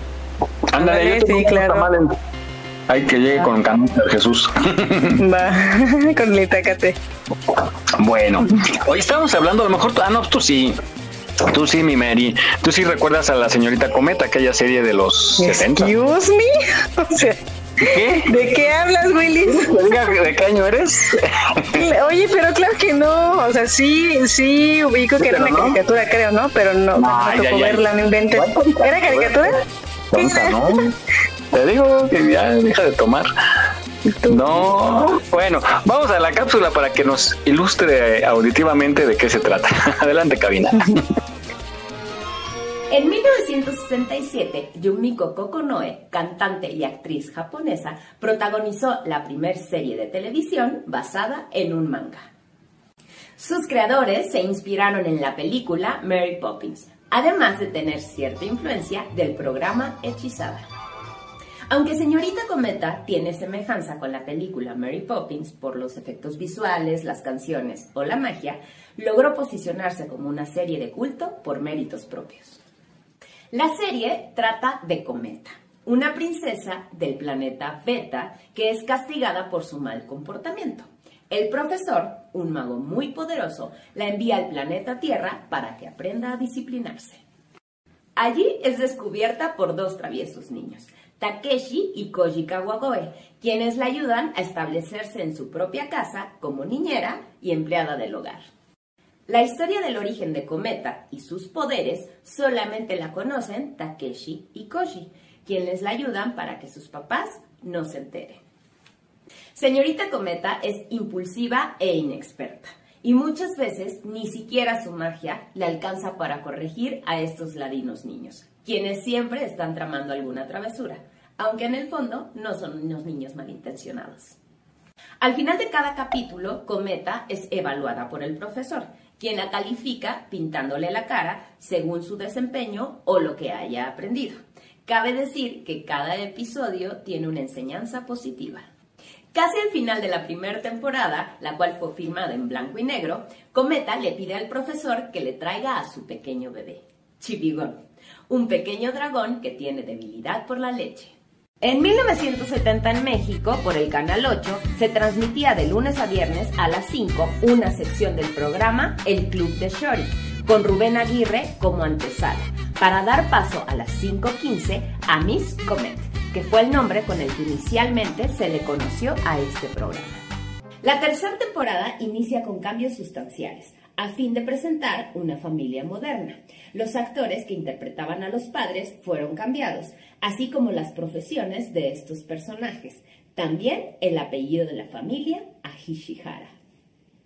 Ándale, yo sí, claro. tamales. Hay que llegue con canasta de Jesús. Va, con el itacate. Bueno, hoy estamos hablando, a lo mejor, tú- ah, no, tú sí. Tú sí, mi Mary. Tú sí recuerdas a la señorita Cometa, aquella serie de los 70. Excuse me. O sea, ¿Qué? ¿de qué hablas, Willis? ¿De qué año eres? Oye, pero claro que no. O sea, sí, sí, ubico que era una no. caricatura, creo, ¿no? Pero no, no me tocó verla, no inventes. ¿Era caricatura? Tonta, ¿no? Te digo que ya deja de tomar. No, bueno, vamos a la cápsula para que nos ilustre auditivamente de qué se trata. Adelante, cabina. En 1967, Yumiko Kokonoe, cantante y actriz japonesa, protagonizó la primer serie de televisión basada en un manga. Sus creadores se inspiraron en la película Mary Poppins, además de tener cierta influencia del programa Hechizada. Aunque Señorita Cometa tiene semejanza con la película Mary Poppins por los efectos visuales, las canciones o la magia, logró posicionarse como una serie de culto por méritos propios. La serie trata de Cometa, una princesa del planeta Beta que es castigada por su mal comportamiento. El profesor, un mago muy poderoso, la envía al planeta Tierra para que aprenda a disciplinarse. Allí es descubierta por dos traviesos niños, Takeshi y Koji Kawagoe, quienes la ayudan a establecerse en su propia casa como niñera y empleada del hogar. La historia del origen de Cometa y sus poderes solamente la conocen Takeshi y Koji, quienes la ayudan para que sus papás no se enteren. Señorita Cometa es impulsiva e inexperta y muchas veces ni siquiera su magia le alcanza para corregir a estos ladinos niños, quienes siempre están tramando alguna travesura, aunque en el fondo no son unos niños malintencionados. Al final de cada capítulo, Cometa es evaluada por el profesor, quien la califica pintándole la cara según su desempeño o lo que haya aprendido. Cabe decir que cada episodio tiene una enseñanza positiva. Casi al final de la primera temporada, la cual fue filmada en blanco y negro, Cometa le pide al profesor que le traiga a su pequeño bebé, Chibigón, un pequeño dragón que tiene debilidad por la leche. En 1970 en México, por el Canal 8, se transmitía de lunes a viernes a las 5 una sección del programa El Club de Shori, con Rubén Aguirre como antesala, para dar paso a las 5.15 a Miss Comet, que fue el nombre con el que inicialmente se le conoció a este programa. La tercera temporada inicia con cambios sustanciales, a fin de presentar una familia moderna. Los actores que interpretaban a los padres fueron cambiados, así como las profesiones de estos personajes, también el apellido de la familia a Hishihara.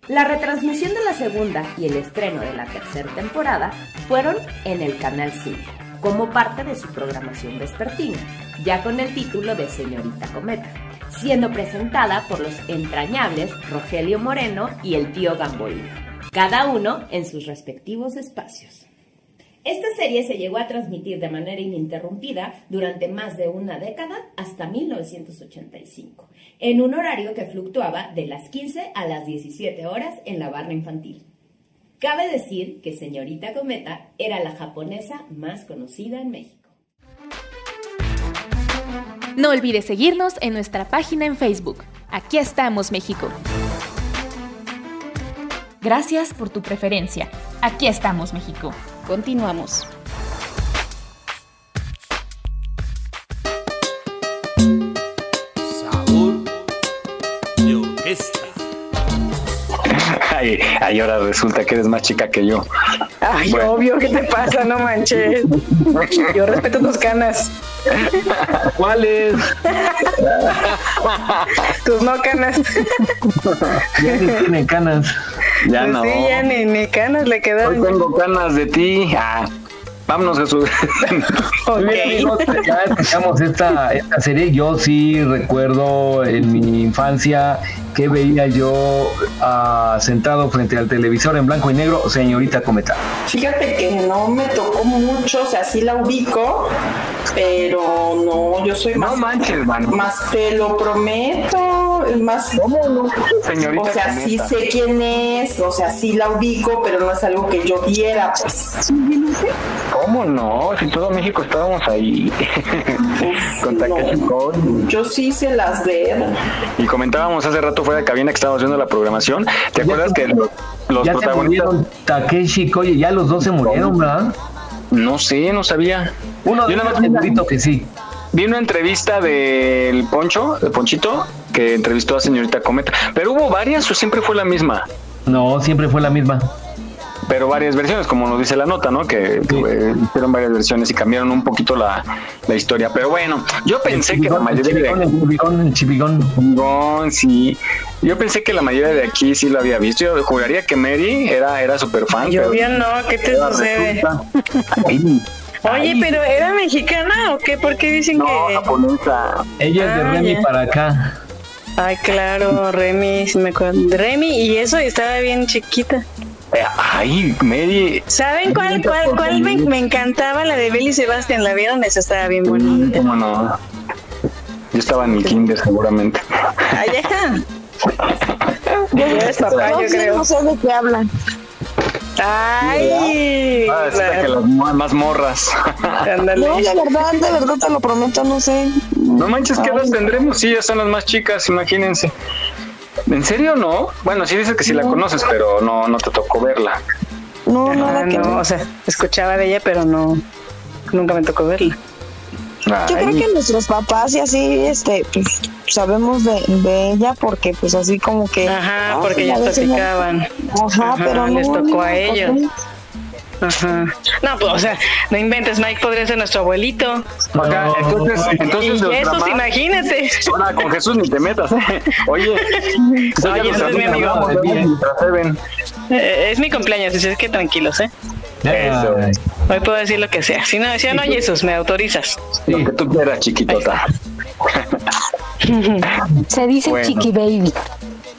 La retransmisión de la segunda y el estreno de la tercera temporada fueron en el Canal 5, como parte de su programación vespertina, ya con el título de Señorita Cometa, siendo presentada por los entrañables Rogelio Moreno y el tío Gambolino, cada uno en sus respectivos espacios. Esta serie se llegó a transmitir de manera ininterrumpida durante más de una década hasta 1985, en un horario que fluctuaba de las 15 a las 17 horas en la barra infantil. Cabe decir que Señorita Cometa era la japonesa más conocida en México. No olvides seguirnos en nuestra página en Facebook. Aquí estamos, México. Gracias por tu preferencia. Aquí estamos, México. Continuamos. Sabor de orquesta. Ay, ay, ahora resulta que eres más chica que yo. Ay, Bueno. obvio, ¿qué te pasa? No manches. Yo respeto tus canas. ¿Cuáles? Tus no canas. Ya ni tiene canas. Ya Pues no. Sí, ya ni, ni canas le Hoy quedaron. tengo ganas de ti. Ah, Vámonos, Jesús. Muy bien, amigos, ya escuchamos esta, esta serie. Yo sí recuerdo en mi infancia que veía yo ah, sentado frente al televisor en blanco y negro, señorita Cometa. Fíjate que no me tocó mucho, o sea, sí la ubico, pero no, yo soy más. No manches, man. Más te lo prometo, más. ¿Cómo no? Señorita O sea, sí sé quién es, o sea, sí la ubico, pero no es algo que yo viera, pues. ¿Cómo no? Si todo México estábamos ahí. Con Takeshi Kondo. Yo sí se las de. Y comentábamos hace rato fuera de cabina que estábamos viendo la programación. ¿Te acuerdas que los, los ya se protagonistas... murieron Takeshi y Koye, ya los dos se murieron, ¿verdad? No sé, no sabía. Uno de Yo nada ellos más vi una- segurito que sí. Vi una entrevista del Poncho, de Ponchito, que entrevistó a señorita Cometa. Pero hubo varias o siempre fue la misma. No, siempre fue la misma. Pero varias versiones, como nos dice la nota, ¿no? Que eh, hicieron varias versiones y cambiaron un poquito la, la historia. Pero bueno, yo pensé que la mayoría de El chipigón, el chipigón. Chipigón, sí. Yo pensé que la mayoría de aquí sí lo había visto. Yo juraría que Mary era, era súper fan. Yo pero- bien no, ¿qué te sucede? Ay, Oye, pero ¿era mexicana o qué? ¿Por qué dicen que...? japonesa. Ella es de Ah, Remy ya. para acá. Ay, claro, Remy, sí me acuerdo. Remy, y eso, y estaba bien chiquita. Eh, Ay, Mary. ¿Saben cuál, cuál, cuál me, me encantaba? La de Belly Sebastián, ¿la vieron? Esa estaba bien bonita. ¿Cómo no? Yo estaba en el kinder seguramente. Allá. Ya eres papá, yo no, creo. no sé de qué hablan. Ay, Ah, es que las ándale. No, de verdad, de verdad te lo prometo, no sé. No manches, ¿qué las tendremos? Sí, ya son las más chicas, imagínense. ¿En serio no? Bueno, sí dices que sí la conoces, pero no, no te tocó verla. No, Ah, nada que no, ver. o sea, escuchaba de ella, pero no, nunca me tocó verla. Yo creo que nuestros papás y así, este, pues sabemos de, de ella porque pues así como que... Ajá, ah, porque a ellos veces no- platicaban. Ajá, pero no, les tocó no, a ellos. Ajá. No, pues, o sea, no inventes, Mike podría ser nuestro abuelito. Acá, entonces, entonces y Jesús, ma- imagínate. Ahora, con Jesús ni te metas, ¿eh? Oye, Oye, ese es mi amigo. Eh, es mi cumpleaños, así es que tranquilos, ¿eh? Eso. Hoy puedo decir lo que sea. Si no, si no, Jesús, me autorizas. Lo que tú quieras, chiquitota. Se dice Bueno. chiqui baby.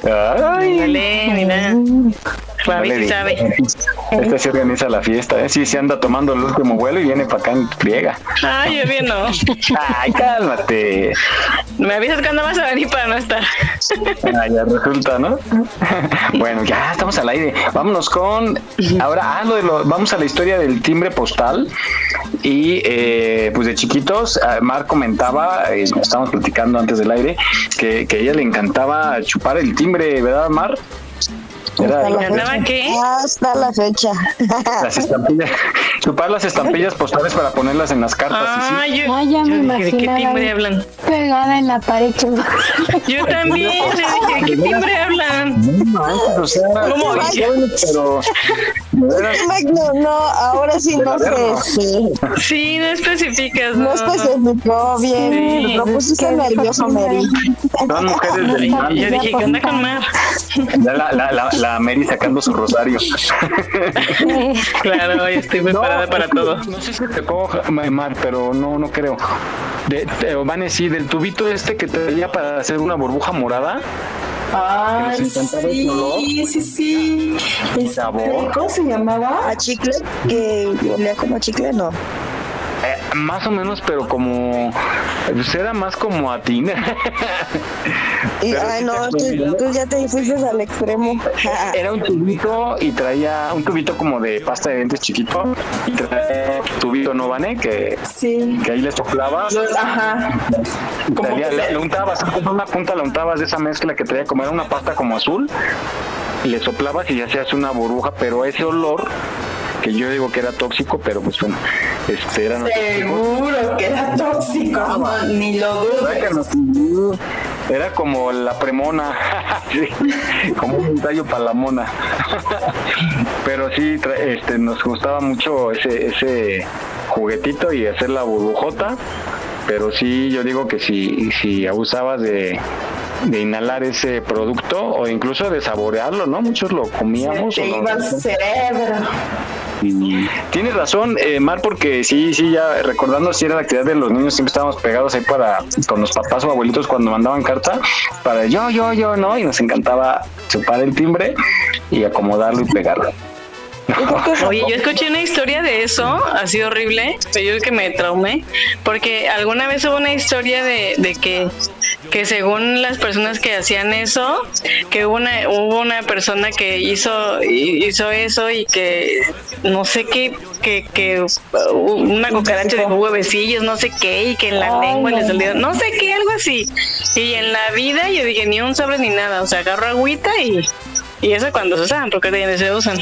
Ay, Dale, mira. Fabi no le sí sabe. Esta se organiza la fiesta, ¿eh? Sí, se anda tomando el último vuelo y viene para acá en friega. Ay, yo bien no. Ay, cálmate. Me avisas cuando vas a venir para no estar. Ah, ya resulta, ¿no? bueno, ya estamos al aire. Vámonos con. Ahora, ah, lo de lo- vamos a la historia del timbre postal. Y eh, pues de chiquitos, ah, Mar comentaba, eh, estábamos platicando antes del aire, que, que a ella le encantaba chupar el timbre, ¿verdad, Mar? Era Hasta la ¿Encantaba fecha. qué? Hasta la fecha. las estampillas, chupar las estampillas postales para ponerlas en las cartas. y sí. Ay, yo, Ay, ya yo me dije, ¿de qué timbre hablan? Pegada en la pared. Yo también, dije, ¿de qué timbre hablan? No o sea, ¿Cómo? pero No, no, ahora sí no sé. Sí, no especificas. No No, especificó bien. Sí. Lo pusiste nervioso, Mary. son mujeres del Yo mal. dije, ¿qué onda con Mar? Ya la, la, la, la Mary sacando su rosario. Claro, hoy estoy preparada para todo. No sé si te puedo Mar, pero no, no creo. De, de, Vane, sí, del tubito este que traía para hacer una burbuja morada. Ay, ¿Que olor? sí, sí, sí. Este, sabor? ¿Cómo se llamaba? A chicle, que olía como a chicle, no. Eh, más o menos, pero como. Pues era más como a tiner. Y, ay, sí no, tú, ya te fuiste al extremo. Era un tubito y traía un tubito como de pasta de dientes chiquito. Y traía un tubito, ¿no, Vane? Que, Sí. que ahí le soplaba. Ajá. Traía- le, untabas, con una punta le untabas de esa mezcla que traía como era una pasta como azul. Y le soplabas y ya se hace una burbuja, pero ese olor que yo digo que era tóxico, pero pues bueno, este Seguro que era tóxico, no, ni lo dudes. Era como la premona, sí, como un tallo para la mona. Pero sí, este, nos gustaba mucho ese, ese juguetito y hacer la burbujota. Pero sí, yo digo que si, si abusabas de, de inhalar ese producto o incluso de saborearlo, ¿no? Muchos lo comíamos. Se te o iba al cerebro. Tienes razón, eh, Mar, porque sí, sí, ya recordando si era la actividad de los niños, siempre estábamos pegados ahí para con los papás o abuelitos cuando mandaban carta para yo, yo, yo, ¿no? Y nos encantaba chupar el timbre y acomodarlo y pegarlo. Oye, yo escuché una historia de eso, así horrible, yo que me traumé, porque alguna vez hubo una historia de, de que, que según las personas que hacían eso, que hubo una, hubo una persona que hizo, hizo eso y que no sé qué, que, que una cucaracha de huevecillos, no sé qué, y que en la lengua le salió, no sé qué, algo así. Y en la vida yo dije, ni un sobre ni nada, o sea, agarro agüita y, y eso cuando se usan, porque ya se usan.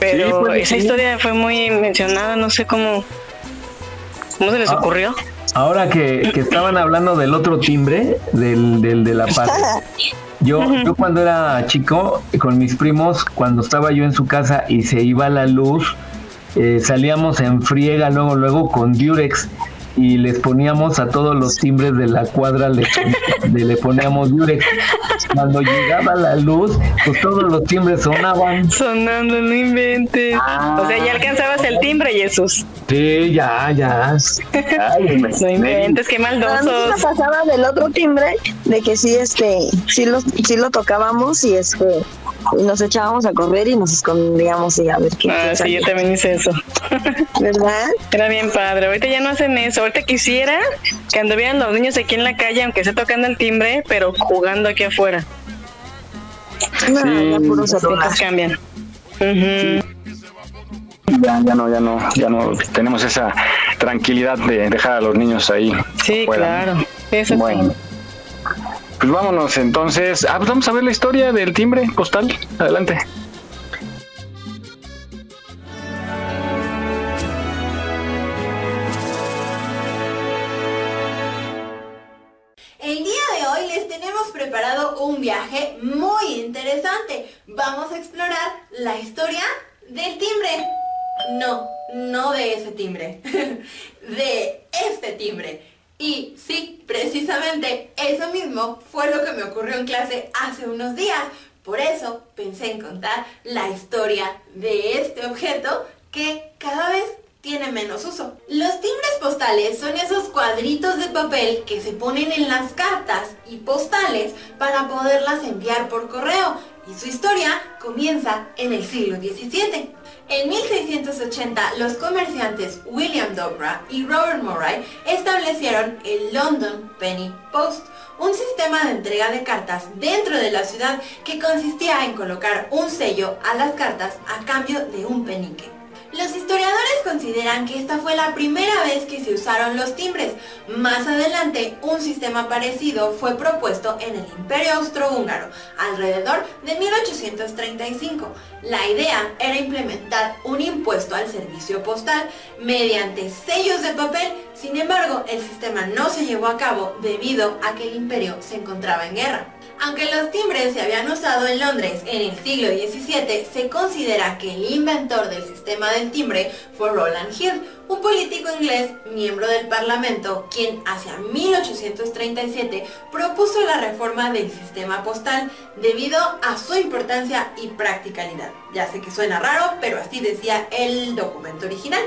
Pero pues, esa sí. historia fue muy mencionada, no sé cómo, cómo se les Ah. ocurrió. Ahora que, que estaban hablando del otro timbre, del, del de la paz. Yo, yo cuando era chico, con mis primos, cuando estaba yo en su casa y se iba la luz, eh, salíamos en friega luego, luego con Durex y les poníamos a todos los timbres de la cuadra, le, le, le poníamos Durex. Cuando llegaba la luz, pues todos los timbres sonaban. Sonando, no inventes. O sea, ya alcanzabas el timbre, Jesús. Sí, ya, ya. no inventes, qué A mí maldosos. pasaba del otro timbre de que sí, este, sí lo, sí lo tocábamos y este, y nos echábamos a correr y nos escondíamos y a ver qué. Ah, qué sí, yo también hice eso. ¿Verdad? Era bien padre. Ahorita ya no hacen eso. Ahorita quisiera que anduvieran los niños aquí en la calle, aunque esté tocando el timbre, pero jugando aquí afuera. No, ya Los celular. tiempos cambian. Ya, ya no, ya no, ya no tenemos esa tranquilidad de dejar a los niños ahí. Sí, claro. Eso sí. Bueno. Pues vámonos entonces. Ah, pues vamos a ver la historia del timbre postal. Adelante. Un viaje muy interesante. Vamos a explorar la historia del timbre. No, no de ese timbre. de este timbre. Y sí, precisamente eso mismo fue lo que me ocurrió en clase hace unos días. Por eso pensé en contar la historia de este objeto que cada vez tiene menos uso. Los timbres postales son esos cuadritos de papel que se ponen en las cartas y postales para poderlas enviar por correo. Y su historia comienza en el siglo XVII. En 1680, los comerciantes William Dobra y Robert Murray establecieron el London Penny Post, un sistema de entrega de cartas dentro de la ciudad que consistía en colocar un sello a las cartas a cambio de un penique. Los historiadores consideran que esta fue la primera vez que se usaron los timbres. Más adelante, un sistema parecido fue propuesto en el Imperio Austrohúngaro, alrededor de 1835. La idea era implementar un impuesto al servicio postal mediante sellos de papel, sin embargo, el sistema no se llevó a cabo debido a que el imperio se encontraba en guerra. Aunque los timbres se habían usado en Londres en el siglo XVII, se considera que el inventor del sistema del timbre fue Roland Hill, un político inglés, miembro del Parlamento, quien hacia 1837 propuso la reforma del sistema postal debido a su importancia y practicalidad. Ya sé que suena raro, pero así decía el documento original.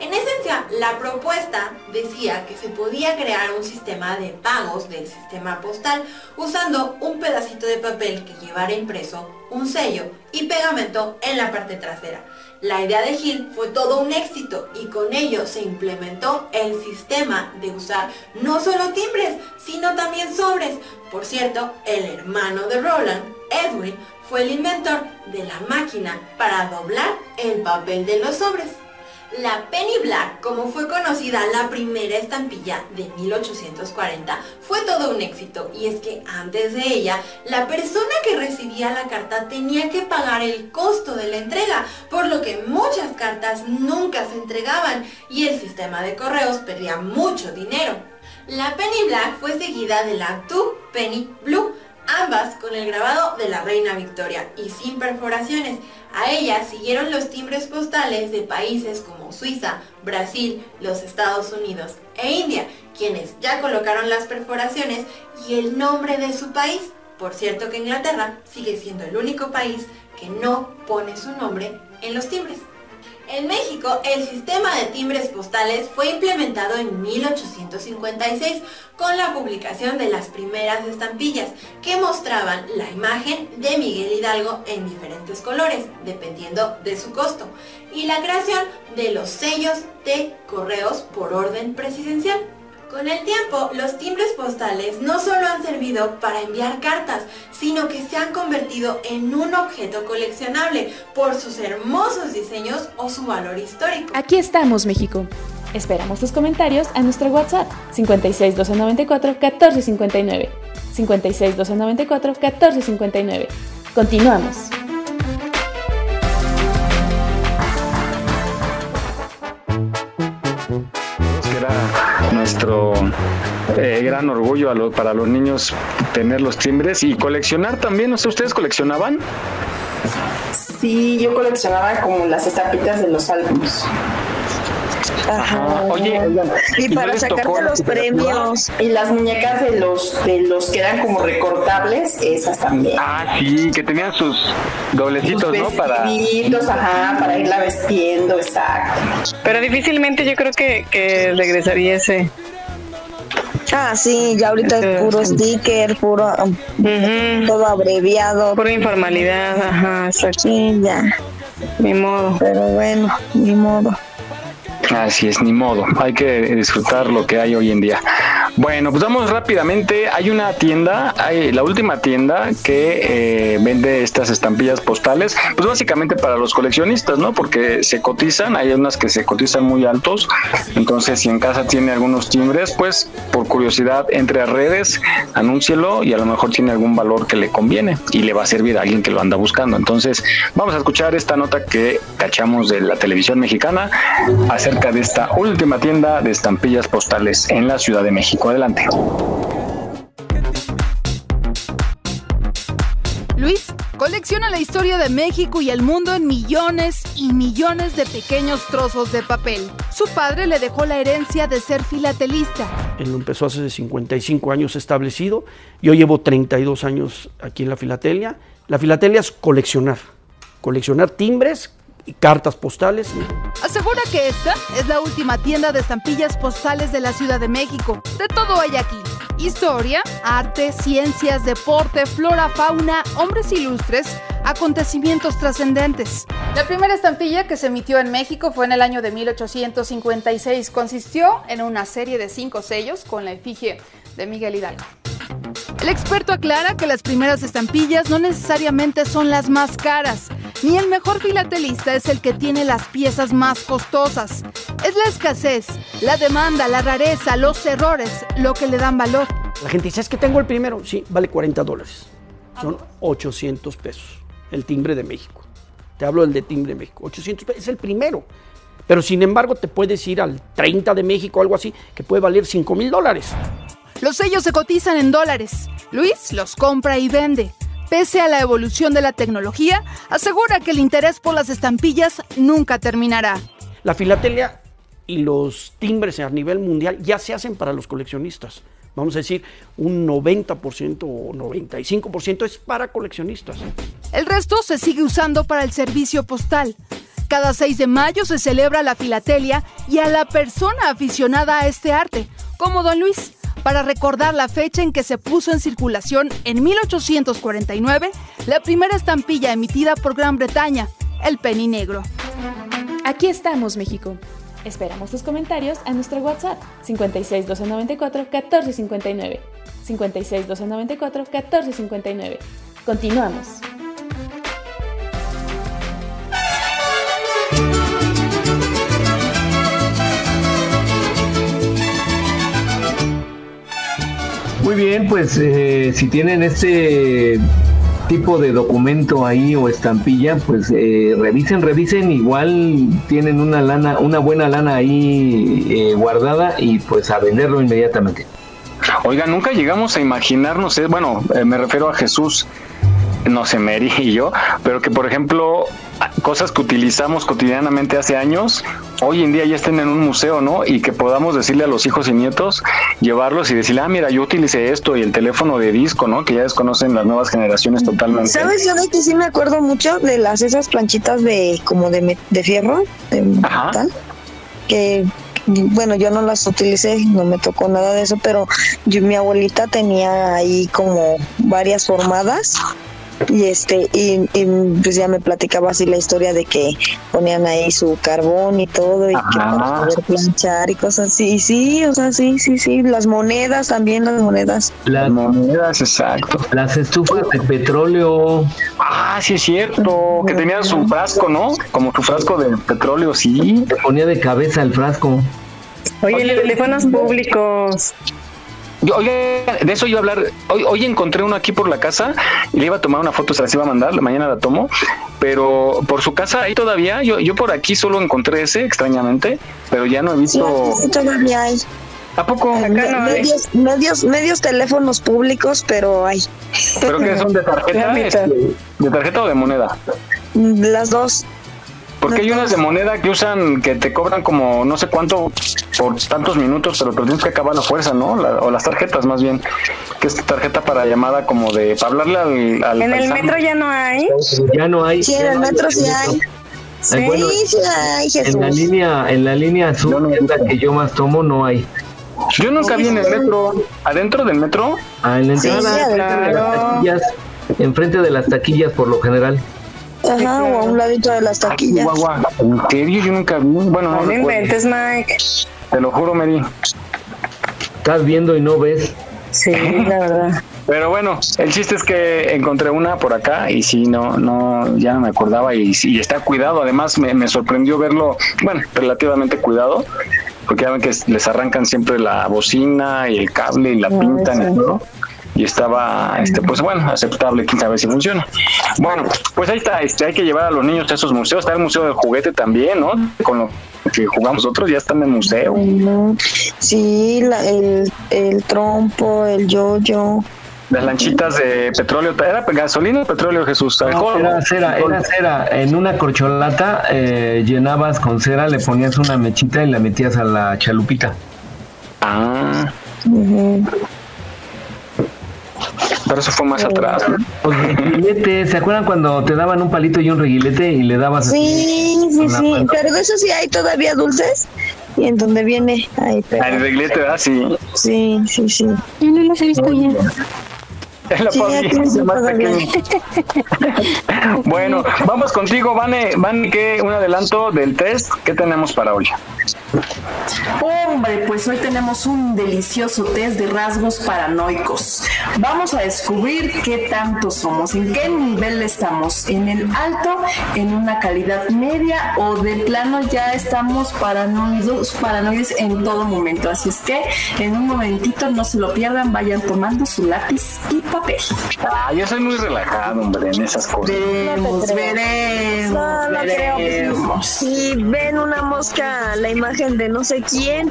En esencia, la propuesta decía que se podía crear un sistema de pagos del sistema postal usando un pedacito de papel que llevara impreso un sello y pegamento en la parte trasera. La idea de Hill fue todo un éxito y con ello se implementó el sistema de usar no solo timbres, sino también sobres. Por cierto, el hermano de Roland, Edwin, fue el inventor de la máquina para doblar el papel de los sobres. La Penny Black, como fue conocida la primera estampilla de 1840, fue todo un éxito y es que antes de ella, la persona que recibía la carta tenía que pagar el costo de la entrega, por lo que muchas cartas nunca se entregaban y el sistema de correos perdía mucho dinero. La Penny Black fue seguida de la Two Penny Blue, ambas con el grabado de la reina Victoria y sin perforaciones. A ellas siguieron los timbres postales de países como Suiza, Brasil, los Estados Unidos e India, quienes ya colocaron las perforaciones y el nombre de su país. Por cierto que Inglaterra sigue siendo el único país que no pone su nombre en los timbres. En México, el sistema de timbres postales fue implementado en 1856 con la publicación de las primeras estampillas que mostraban la imagen de Miguel Hidalgo en diferentes colores, dependiendo de su costo, y la creación de los sellos de correos por orden presidencial. Con el tiempo, los timbres postales no solo han servido para enviar cartas, sino que se han convertido en un objeto coleccionable por sus hermosos diseños o su valor histórico. Aquí estamos, México. Esperamos tus comentarios a nuestro WhatsApp 56 294 1459. 56 294 1459. Continuamos. Nuestro eh, gran orgullo a lo- para los niños tener los timbres y coleccionar también. No sé, ¿ustedes coleccionaban? Sí, yo coleccionaba como las estampitas de los álbumes. Ajá. Oye, y ¿y no les tocó la temperatura? Y las muñecas de los de los que eran como recortables, esas también. Ah, sí, que tenían sus doblecitos, ¿no? Para... Ajá, para irla vestiendo, exacto. Pero difícilmente yo creo que, que regresaría ese. Ah, sí, ya ahorita es puro sticker, puro um, todo abreviado. Pura informalidad, ajá, exacto. Sí, ya. Ni modo. Pero bueno, ni modo. Así es, ni modo. Hay que disfrutar lo que hay hoy en día. Bueno, pues vamos rápidamente. Hay una tienda, hay la última tienda que eh, vende estas estampillas postales, pues básicamente para los coleccionistas, ¿no? Porque se cotizan, hay unas que se cotizan muy altos. Entonces, si en casa tiene algunos timbres, pues por curiosidad entre a redes, anúncielo y a lo mejor tiene algún valor que le conviene y le va a servir a alguien que lo anda buscando. Entonces, vamos a escuchar esta nota que cachamos de la televisión mexicana acerca de esta última tienda de estampillas postales en la Ciudad de México. Adelante. Luis colecciona la historia de México y el mundo en millones y millones de pequeños trozos de papel. Su padre le dejó la herencia de ser filatelista. Él lo empezó hace 55 años establecido. Yo llevo 32 años aquí en la filatelia. La filatelia es coleccionar. Coleccionar timbres y cartas postales. Asegura que esta es la última tienda de estampillas postales de la Ciudad de México. De todo hay aquí. Historia, arte, ciencias, deporte, flora, fauna, hombres ilustres, acontecimientos trascendentes. La primera estampilla que se emitió en México fue en el año de 1856. Consistió en una serie de cinco sellos con la efigie de Miguel Hidalgo. El experto aclara que las primeras estampillas no necesariamente son las más caras, ni el mejor filatelista es el que tiene las piezas más costosas. Es la escasez, la demanda, la rareza, los errores lo que le dan valor. La gente dice, es que tengo el primero. Sí, vale 40 dólares. Son 800 pesos. El timbre de México. Te hablo del de timbre de México. 800 pesos. Es el primero. Pero sin embargo te puedes ir al 30 de México algo así, que puede valer 5 mil dólares. Los sellos se cotizan en dólares. Luis los compra y vende. Pese a la evolución de la tecnología, asegura que el interés por las estampillas nunca terminará. La filatelia y los timbres a nivel mundial ya se hacen para los coleccionistas. Vamos a decir, un 90% o 95% es para coleccionistas. El resto se sigue usando para el servicio postal. Cada 6 de mayo se celebra la filatelia y a la persona aficionada a este arte, como Don Luis, para recordar la fecha en que se puso en circulación en 1849 la primera estampilla emitida por Gran Bretaña, el penny negro. Aquí estamos, México. Esperamos tus comentarios a nuestro WhatsApp 56 294 1459. 56 294 1459. Continuamos. Muy bien, pues eh, si tienen este tipo de documento ahí o estampilla, pues eh, revisen, revisen, igual tienen una lana, una buena lana ahí eh, guardada y pues a venderlo inmediatamente. Oiga, nunca llegamos a imaginarnos, eh, bueno, eh, me refiero a Jesús, no sé, Mary y yo, pero que por ejemplo, cosas que utilizamos cotidianamente hace años, hoy en día ya estén en un museo, ¿no? Y que podamos decirle a los hijos y nietos, llevarlos y decirle, ah, mira, yo utilicé esto y el teléfono de disco, ¿no? Que ya desconocen las nuevas generaciones totalmente. ¿Sabes? Yo de que sí me acuerdo mucho de las esas planchitas de como de, de fierro, de metal, que bueno, yo no las utilicé, no me tocó nada de eso, pero yo, mi abuelita tenía ahí como varias formadas y este y, y, pues ya me platicaba así la historia de que ponían ahí su carbón y todo y que para poder planchar y cosas así. Y sí, o sea, sí, sí, sí, las monedas también, las monedas. Las monedas, exacto. Las estufas de petróleo. Ah, sí es cierto, que tenía su frasco, ¿no? Como su frasco de petróleo, sí. Se ponía de cabeza el frasco. Oye, los teléfonos públicos. Yo, oye, de eso iba a hablar. Hoy, hoy encontré uno aquí por la casa y le iba a tomar una foto, se las iba a mandar, mañana la tomo. Pero por su casa ahí todavía, yo, yo por aquí solo encontré ese, extrañamente, pero ya no he visto. Sí, todavía hay. ¿A poco? Me- medios, medios, medios teléfonos públicos, pero hay. ¿Pero que son de tarjeta? este, ¿De tarjeta o de moneda? Las dos. Porque hay unas de moneda que usan, que te cobran como no sé cuánto por tantos minutos, pero te tienes que acabar a la fuerza, ¿no? La- o las tarjetas más bien, que es tarjeta para llamada como de, para hablarle al, al En el metro ya no hay. Ya no hay. Sí, en el metro sí hay. Ay, Sí, bueno, sí hay, En la Jesús. línea, en la línea azul, que es la que yo más tomo, no hay. Yo nunca vi en el metro, adentro del metro. Ah, en la entrada, sí, enfrente de las claro. taquillas, enfrente de las taquillas por lo general. Ajá, o a un ladito de las taquillas. Chihuahua. ¿En serio? Yo nunca vi. Bueno, no No me inventes, Mike. Te lo juro, Mary. Estás viendo y no ves. Sí, la verdad. Pero bueno, el chiste es que encontré una por acá y sí, no, no, ya no me acordaba y, está cuidado. Además, me, me sorprendió verlo, bueno, relativamente cuidado, porque ya ven que les arrancan siempre la bocina y el cable y la pintan y todo. Y estaba, este, pues bueno, aceptable, quién sabe si funciona. Bueno, pues ahí está, este, hay que llevar a los niños a esos museos. Está el museo del juguete también, ¿no? Con lo que jugamos nosotros ya están en el museo. Sí, la- el, el trompo, el yoyo. Las lanchitas de petróleo, ¿era gasolina o petróleo, Jesús? No, ¿Alcohol? era cera, era cera. En una corcholata eh, llenabas con cera, le ponías una mechita y la metías a la chalupita. Ah, Ujú. Pero eso fue más atrás. ¿no? Los reguiletes, ¿se acuerdan cuando te daban un palito y un reguilete y le dabas así? Sí, sí, la sí. mano? Pero de eso sí hay todavía dulces. Y en donde viene ahí, pero- Ah, el reglete, ¿verdad? Sí. Sí, sí, sí. Yo no los he visto la Sí, sí pequeña. Bueno, vamos contigo, Vane. Vane, ¿qué? Un adelanto del test. ¿Qué tenemos para hoy? Hombre, pues hoy tenemos un delicioso test de rasgos paranoicos. Vamos a descubrir qué tanto somos, en qué nivel estamos, en el alto, en una calidad media o de plano ya estamos paranoidos, paranoides en todo momento. Así es que en un momentito no se lo pierdan, vayan tomando su lápiz y papel. Ah, yo soy muy relajado, hombre, en esas cosas. Veremos, veremos, No, no creo. veremos. Si ven una mosca, la imagen de no sé quién.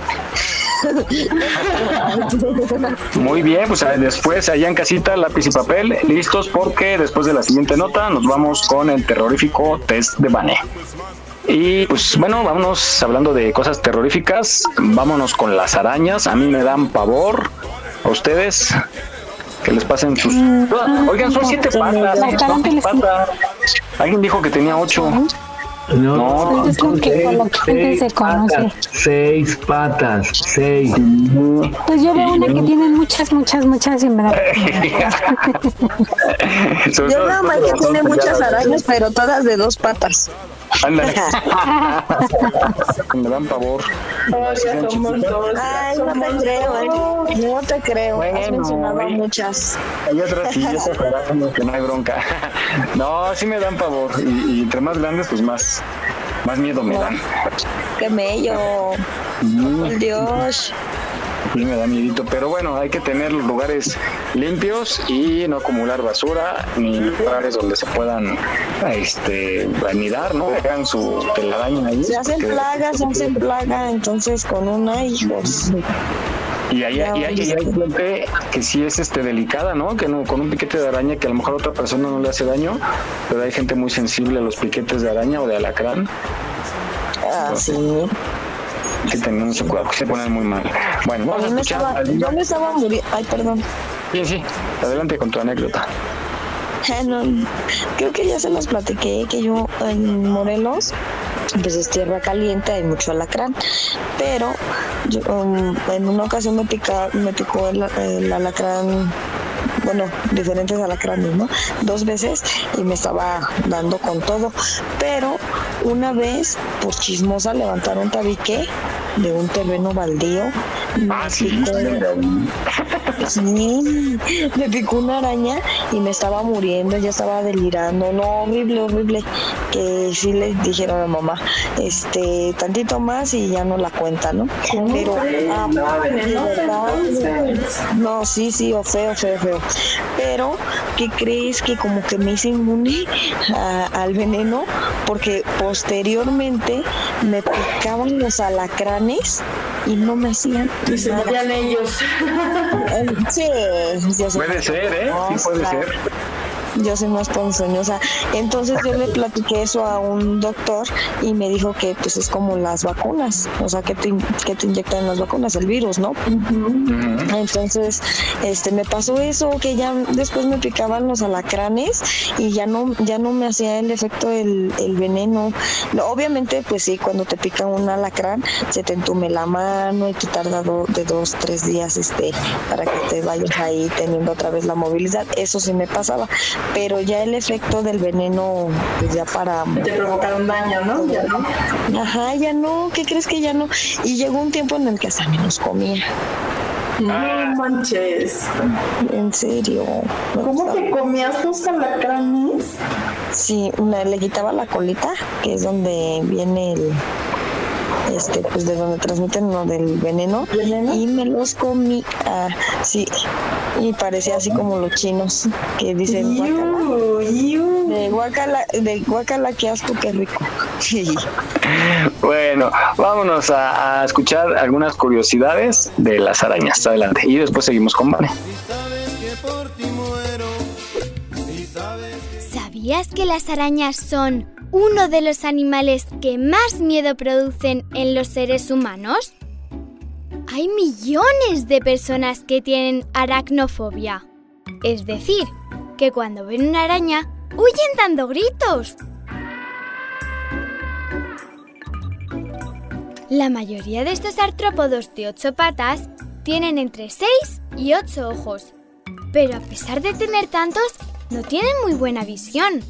Muy bien, pues ah, después allá en casita, lápiz y papel, listos porque después de la siguiente nota nos vamos con el terrorífico test de Vane. Y pues bueno, vámonos hablando de cosas terroríficas, vámonos con las arañas, a mí me dan pavor, a ustedes que les pasen sus... Oigan, son siete patas, son siete patas. Alguien dijo que tenía ocho. No, Pues es lo que con lo que gente se conoce. patas, seis patas, seis. Pues yo veo una que tiene muchas, muchas, muchas y me da. Sobre Yo veo de que tiene muchas arañas, pero todas de dos patas. Ándale. Me dan pavor. Ay, no te creo, eh. No te creo. Has Bueno, mencionado eh. muchas. Hay otras sí, esas que no hay bronca. No, sí me dan pavor. Y, y entre más grandes, pues más, más miedo me dan. Qué mello. Por Dios. Sí me da miedito. Pero bueno, hay que tener los lugares limpios y no acumular basura, ni lugares donde se puedan este, anidar, ¿no? Dejan su telaraña ahí. Se hacen porque- plagas, se hacen plaga, entonces con una, hijos. Y hay, Ya y hay, y hay gente que sí es este delicada, ¿no? Que no, con un piquete de araña que a lo mejor a otra persona no le hace daño, pero hay gente muy sensible a los piquetes de araña o de alacrán. Ah, sí. Hay que tener mucho cuidado, que se ponen muy mal. Bueno, vamos a escuchar. estaba, al- yo me estaba muriendo. Ay, perdón. Sí, sí, adelante con tu anécdota. Bueno, creo que ya se los platiqué que yo en Morelos, pues es tierra caliente, hay mucho alacrán, pero yo, um, en una ocasión me, pica, me picó el, el alacrán, bueno, diferentes alacranes, ¿no? Dos veces y me estaba dando con todo, pero una vez, por chismosa, levantaron tabique de un terreno baldío. Ah, sí. Sí, me picó una araña y me estaba muriendo, ya estaba delirando, no, horrible, horrible, que sí le dijeron a mamá, este, tantito más y ya no la cuenta, ¿no? Pero, ah, verdad, no, sí, sí, o feo, feo, feo, pero, ¿qué crees que como que me hice inmune a- al veneno? Porque posteriormente me picaban los alacranes y no me hacían Y se morían ellos. Sí, yo soy Puede ser, ¿eh? Sí, puede ser. Yo soy más ponzoñosa. Entonces yo le platiqué eso a un doctor y me dijo que pues es como las vacunas, o sea, que te, que te inyectan las vacunas, el virus, ¿no? Entonces, este, me pasó eso, que ya después me picaban los alacranes y ya no, ya no me hacía el efecto el, el veneno. No, obviamente, pues sí, cuando te pica un alacrán, se te entume la mano y te tarda do- de dos, tres días, este, para que te vayas ahí teniendo otra vez la movilidad. Eso sí me pasaba, pero ya el efecto del veneno, pues ya para... Te provocaron daño, ¿no? Ya no. Ajá, ya no, ¿qué crees que ya no? Y llegó un tiempo en el que hasta me los comía. No manches. En serio. ¿Cómo te comías los alacranes? Sí, le quitaba la colita, que es donde viene el este pues de donde transmiten lo del veneno, y me los comí ah, sí y parecía así como los chinos que dicen guacala de guacala de guacala qué asco qué rico Sí. Bueno, vámonos a, a escuchar algunas curiosidades de las arañas. Adelante. Y después seguimos con Vane. ¿Sabías que las arañas son uno de los animales que más miedo producen en los seres humanos? Hay millones de personas que tienen aracnofobia. Es decir, que cuando ven una araña, huyen dando gritos. La mayoría de estos artrópodos de ocho patas tienen entre 6 y 8 ojos, pero a pesar de tener tantos, no tienen muy buena visión.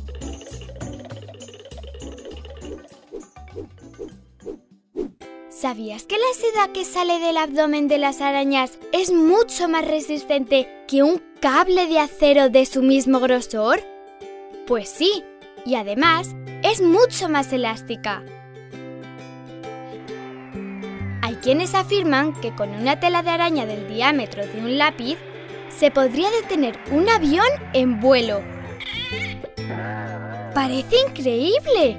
¿Sabías que la seda que sale del abdomen de las arañas es mucho más resistente que un cable de acero de su mismo grosor? Pues sí, y además es mucho más elástica. Hay quienes afirman que con una tela de araña del diámetro de un lápiz se podría detener un avión en vuelo. ¡Parece increíble!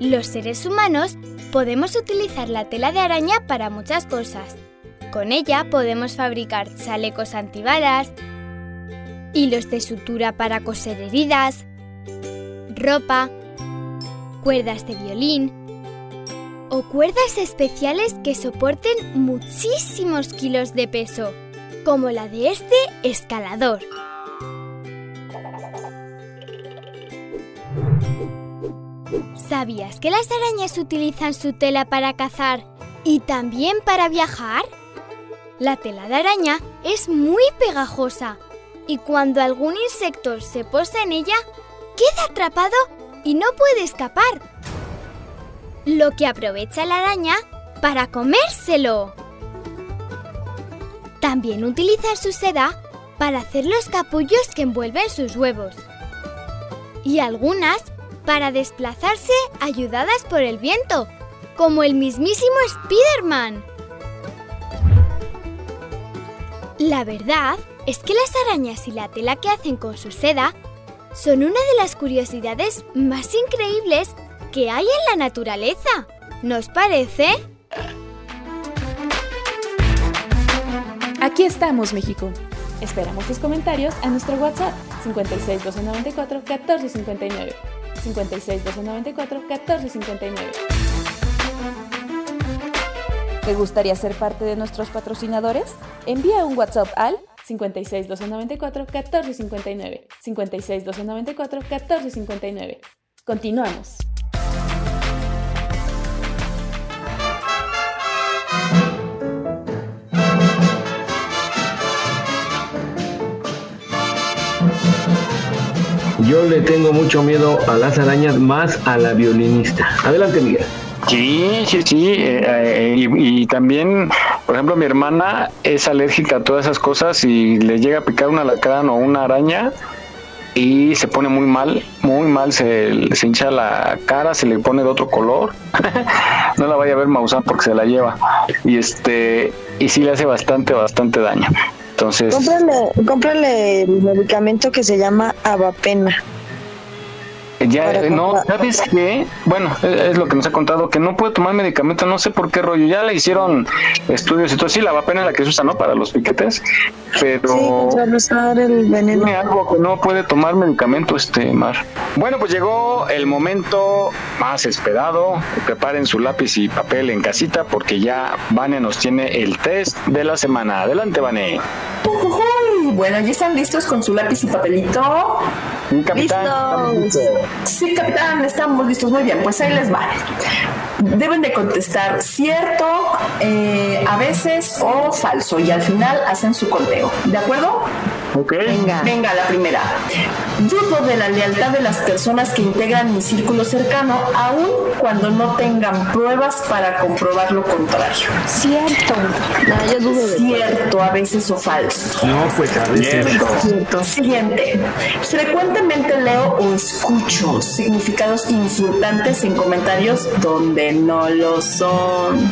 Los seres humanos podemos utilizar la tela de araña para muchas cosas. Con ella podemos fabricar chalecos antibalas, hilos de sutura para coser heridas, ropa, cuerdas de violín o cuerdas especiales que soporten muchísimos kilos de peso, como la de este escalador. ¿Sabías que las arañas utilizan su tela para cazar y también para viajar? La tela de araña es muy pegajosa y cuando algún insecto se posa en ella, queda atrapado y no puede escapar. Lo que aprovecha la araña para comérselo. También utiliza su seda para hacer los capullos que envuelven sus huevos. Y algunas para desplazarse ayudadas por el viento, como el mismísimo Spider-Man. La verdad es que las arañas y la tela que hacen con su seda son una de las curiosidades más increíbles que hay en la naturaleza. ¿Nos parece? Aquí estamos, México. Esperamos tus comentarios a nuestro WhatsApp 56 294 1459. 56 294 1459. ¿Te gustaría ser parte de nuestros patrocinadores? Envía un WhatsApp al 56 294 1459. 56 294 1459. Continuamos. Yo le tengo mucho miedo a las arañas más a la violinista. Adelante, Miguel. Sí, sí, sí. eh, eh, y, también, por ejemplo, mi hermana es alérgica a todas esas cosas y le llega a picar un alacrán o una araña y se pone muy mal, muy mal, se, se hincha la cara, se le pone de otro color. no la vaya a ver Maussan porque se la lleva. Y este, y sí le hace bastante, bastante daño. Entonces, Cómprale, cómprale medicamento que se llama Avapena. Ya, eh, no, ¿sabes qué? Bueno, es, es lo que nos ha contado, que no puede tomar medicamento, no sé por qué rollo. Ya le hicieron estudios y todo, sí, la vapena la que se usa, ¿no? Para los piquetes, pero... Sí, contrarrestar el veneno. Tiene algo que no puede tomar medicamento este Mar. Bueno, pues llegó el momento más esperado. Preparen su lápiz y papel en casita porque ya Vane nos tiene el test de la semana. Adelante, Vane. Bueno, ¿ya están listos con su lápiz y papelito? Capitán, listos. Sí, capitán, estamos listos. Muy bien, pues ahí les va. Deben de contestar cierto, eh, a veces o falso y al final hacen su conteo. ¿De acuerdo? Ok. Venga. Venga, la primera. Dudo de la lealtad de las personas que integran mi círculo cercano, aun cuando no tengan pruebas para comprobar lo contrario. Cierto. No, yo dudo de Cierto, a veces o falso. No, pues a veces. Cierto. Siguiente. Frecuentemente leo o escucho significados insultantes en comentarios donde no lo son.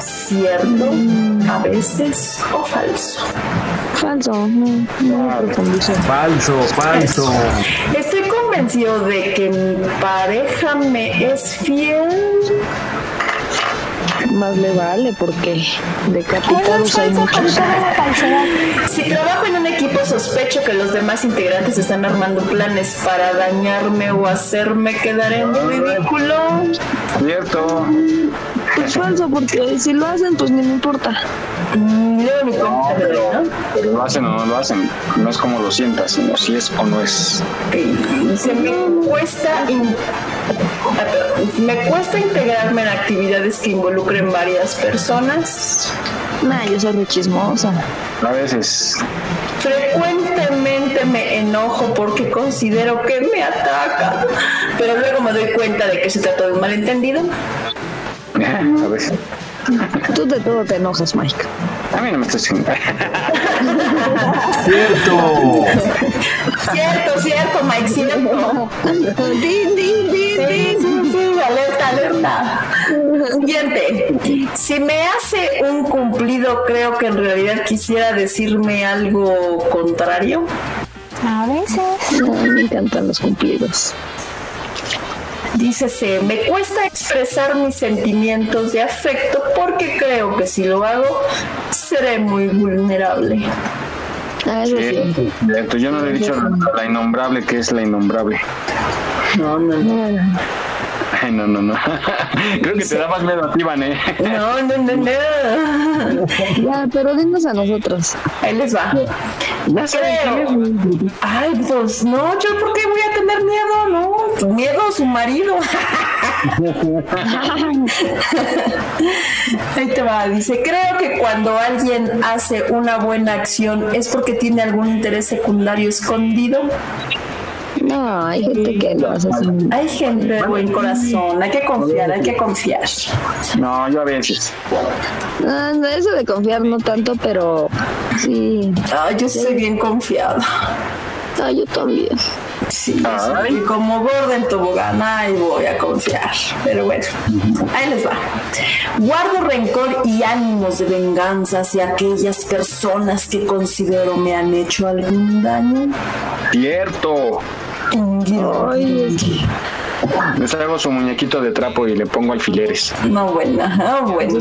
¿Cierto? A veces o falso. Falso, no. Falso, falso. Estoy convencido de que mi pareja me es fiel. Más le vale porque decapitados hay muchos. Si trabajo en un equipo sospecho que los demás integrantes están armando planes para dañarme o hacerme quedar en ridículo. Cierto. Es falso porque si lo hacen pues ni me importa. Mi No, cuenta, pero, lo hacen o no lo hacen. No es como lo sientas, sino si es o no es. Se me cuesta in- me cuesta integrarme en actividades que involucren varias personas. Nah, yo soy re chismosa. A veces. Frecuentemente me enojo porque considero que me ataca, pero luego me doy cuenta de que se trató de un malentendido. A veces. Tú de todo te enojas, Mike. A mí no me estás diciendo. Cierto. Cierto, cierto, Mike, cierto. Din, din, din, Sí, din. sí, sí, alerta, alerta. Siguiente. Si me hace un cumplido, creo que en realidad quisiera decirme algo contrario. A veces. Ay, me encantan los cumplidos. Dícese, me cuesta expresar mis sentimientos de afecto porque creo que si lo hago, seré muy vulnerable. Ah, eso sí. Cierto, yo no le he dicho la, la innombrable que es la innombrable. No, no, no. Ay, no, no, no. Creo que te da más miedo a ti, Vané. No, no, no, no. Ya, pero dinos a nosotros. Ahí les va. Creo. Ay, pues no, yo por qué voy a tener miedo, no. Miedo a su marido. Ahí te va, dice, creo que cuando alguien hace una buena acción es porque tiene algún interés secundario escondido. No, hay gente que lo hace así. Hay gente de buen corazón, hay que confiar, hay que confiar. No, yo a veces. Ah, no, eso de confiar no tanto, pero sí. Ay, yo soy bien confiada. Ah, yo también. Sí, y como gorda en tobogán, ahí voy a confiar. Pero bueno, ahí les va. Guardo rencor y ánimos de venganza hacia aquellas personas que considero me han hecho algún daño. Cierto. Ay, Les hago su muñequito de trapo y le pongo alfileres. No, bueno, no, bueno.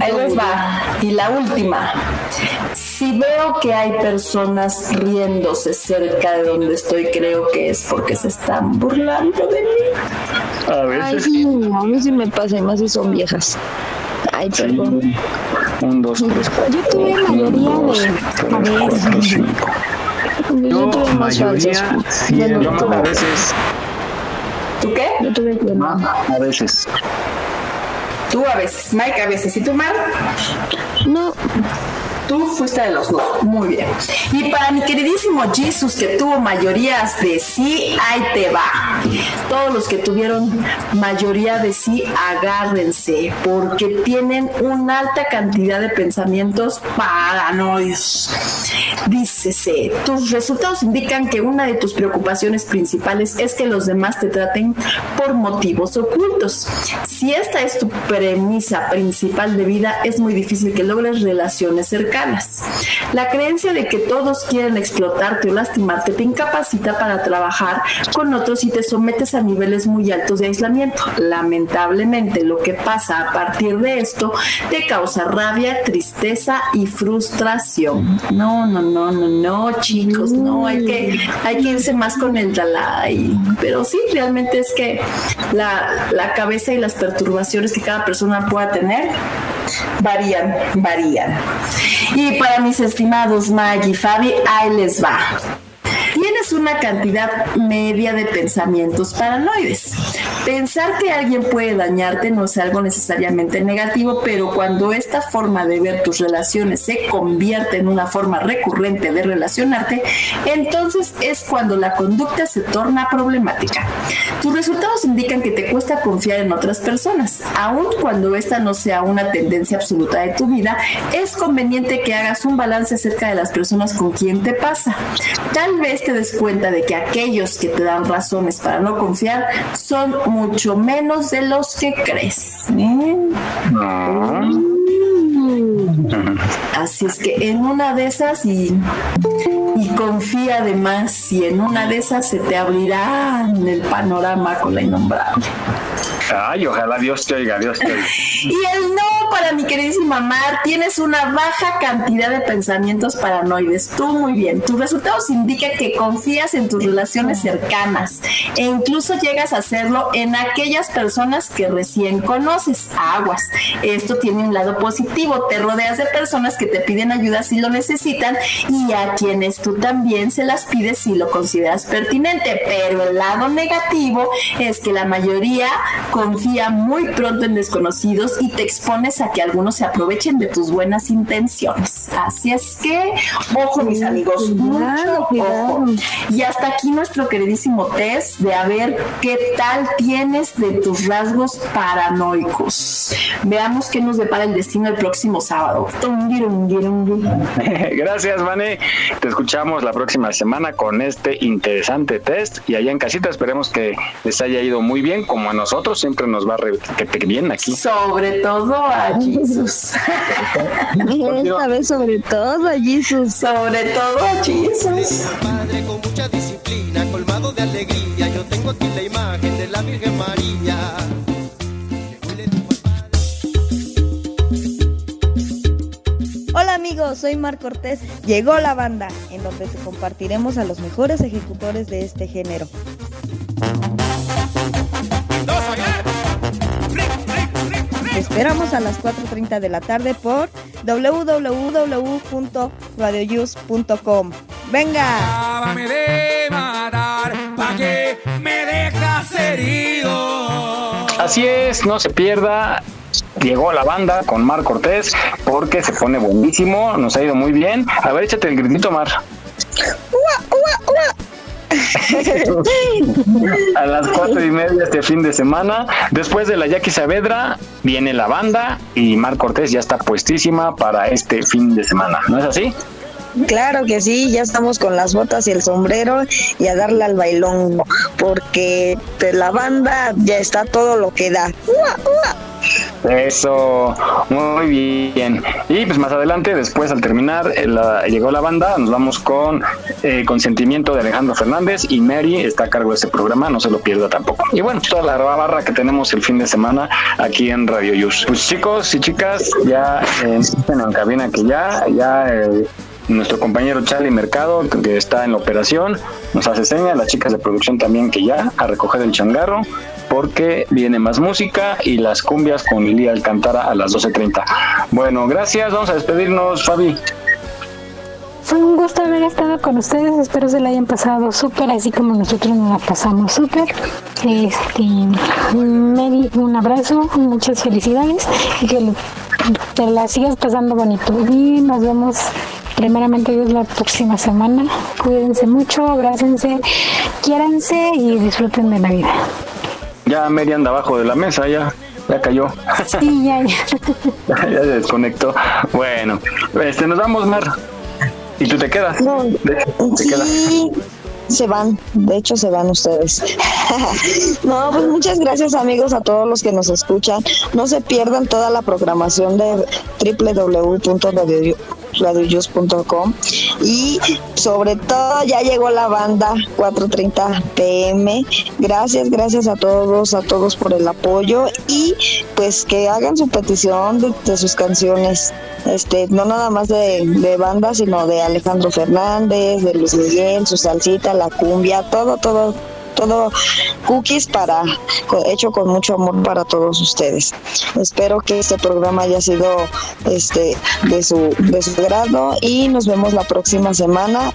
Ahí les va. Y la última. Si veo que hay personas riéndose cerca de donde estoy, creo que es porque se están burlando de mí. A Ay, sí, a mí sí me pasa, y más si son viejas. Ay, perdón. Un, dos, tres, cuatro. Yo tuve mayoría de. A ver. Yo tuve más falsos. Bueno, Yo más a veces. ¿Tú qué? Yo tuve que no. A veces. Tú a veces, Mike a veces. ¿Y tú, Mar? No. Tú fuiste de los dos. Muy bien. Y para mi queridísimo Jesus, que tuvo mayorías de sí, ahí te va. Todos los que tuvieron mayoría de sí, agárrense, porque tienen una alta cantidad de pensamientos paranoicos. Dícese, tus resultados indican que una de tus preocupaciones principales es que los demás te traten por motivos ocultos. Si esta es tu premisa principal de vida, es muy difícil que logres relaciones cercanas. La creencia de que todos quieren explotarte o lastimarte te incapacita para trabajar con otros y te sometes a niveles muy altos de aislamiento. Lamentablemente, lo que pasa a partir de esto te causa rabia, tristeza y frustración. No, no, no, no, no, chicos, no, hay que, hay que irse más con el Dalai. Pero sí, realmente es que la, la cabeza y las perturbaciones que cada persona pueda tener varían, varían. Y para mis estimados Maggie y Fabi, ahí les va. Una cantidad media de pensamientos paranoides. Pensar que alguien puede dañarte no es algo necesariamente negativo, pero cuando esta forma de ver tus relaciones se convierte en una forma recurrente de relacionarte, entonces es cuando la conducta se torna problemática. Tus resultados indican que te cuesta confiar en otras personas. Aun cuando esta no sea una tendencia absoluta de tu vida, es conveniente que hagas un balance acerca de las personas con quien te pasa. Tal vez te des cuenta de que aquellos que te dan razones para no confiar son mucho menos de los que crees. ¿eh? Así es que en una de esas y, y confía además y en una de esas se te abrirá el panorama con la innombrable. Ay, ojalá Dios te oiga, Dios te oiga. Y el no para mi queridísima Mar, tienes una baja cantidad de pensamientos paranoides. Tú muy bien. Tus resultados indican que confías en tus relaciones cercanas e incluso llegas a hacerlo en aquellas personas que recién conoces. Aguas. Esto tiene un lado positivo. Te rodeas de personas que te piden ayuda si lo necesitan y a quienes tú también se las pides si lo consideras pertinente. Pero el lado negativo es que la mayoría confía muy pronto en desconocidos y te expones a que algunos se aprovechen de tus buenas intenciones. Así es que, ojo mis amigos, mucho ojo. Y hasta aquí nuestro queridísimo test de a ver qué tal tienes de tus rasgos paranoicos. Veamos qué nos depara el destino el próximo sábado. Gracias, Vane. Te escuchamos la próxima semana con este interesante test. Y allá en casita esperemos que les haya ido muy bien, como a nosotros siempre nos va re que te bien aquí. Sobre todo a Jesus. Esta vez sobre todo a Jesus. Sobre todo a Jesus. Padre con mucha disciplina, colmado de alegría. Yo tengo aquí la imagen de la Virgen María. Hola amigos, soy Mar Cortés. Llegó la banda, en donde te compartiremos a los mejores ejecutores de este género. Esperamos a las 4.30 de la tarde por www.radioyus.com. ¡Venga! De matar, pa' que me dejas herido. Así es, no se pierda. Llegó la banda con Mar Cortés porque se pone buenísimo, nos ha ido muy bien. A ver, échate el gritito, Mar. A las cuatro y media este fin de semana. Después de la Jackie Saavedra, viene la banda y Mar Cortés ya está puestísima para este fin de semana. ¿No es así? Claro que sí, ya estamos con las botas y el sombrero y a darle al bailón, porque de la banda ya está todo lo que da. Eso, muy bien. Y pues más adelante, después al terminar, eh, la- llegó la banda, nos vamos con eh, Consentimiento de Alejandro Fernández y Mary está a cargo de este programa, no se lo pierda tampoco. Y bueno, toda la barra que tenemos el fin de semana aquí en Radio Yus. Pues chicos y chicas, ya eh, en cabina que ya, ya eh, nuestro compañero Charlie Mercado, que está en la operación, nos hace señas, las chicas de producción también que ya, a recoger el changarro, porque viene más música y las cumbias con Lili Alcantara a las 12.30. Bueno, gracias, vamos a despedirnos, Fabi. Fue un gusto haber estado con ustedes, espero se la hayan pasado súper, así como nosotros nos la pasamos súper. Este, Mary, un abrazo, muchas felicidades y que te la sigas pasando bonito. Y nos vemos primeramente Dios la próxima semana. Cuídense mucho, abrácense, quiéranse y disfruten de la vida. Ya Mary anda abajo de la mesa, ya, ya cayó. Sí, ya, ya. ya se desconectó. Bueno, este, nos vamos, Mar. ¿Y tú te quedas? Te quedas. Sí, se van, de hecho se van ustedes. no, pues muchas gracias amigos a todos los que nos escuchan. No se pierdan toda la programación de www.radioyus.com y sobre todo ya llegó la banda 4.30 pm. Gracias, gracias a todos, a todos por el apoyo y pues que hagan su petición de, de sus canciones. Este, no nada más de, de banda, sino de Alejandro Fernández, de Luis Miguel, su salsita, la cumbia, todo, todo, todo cookies para hecho con mucho amor para todos ustedes. Espero que este programa haya sido este de su de su grado y nos vemos la próxima semana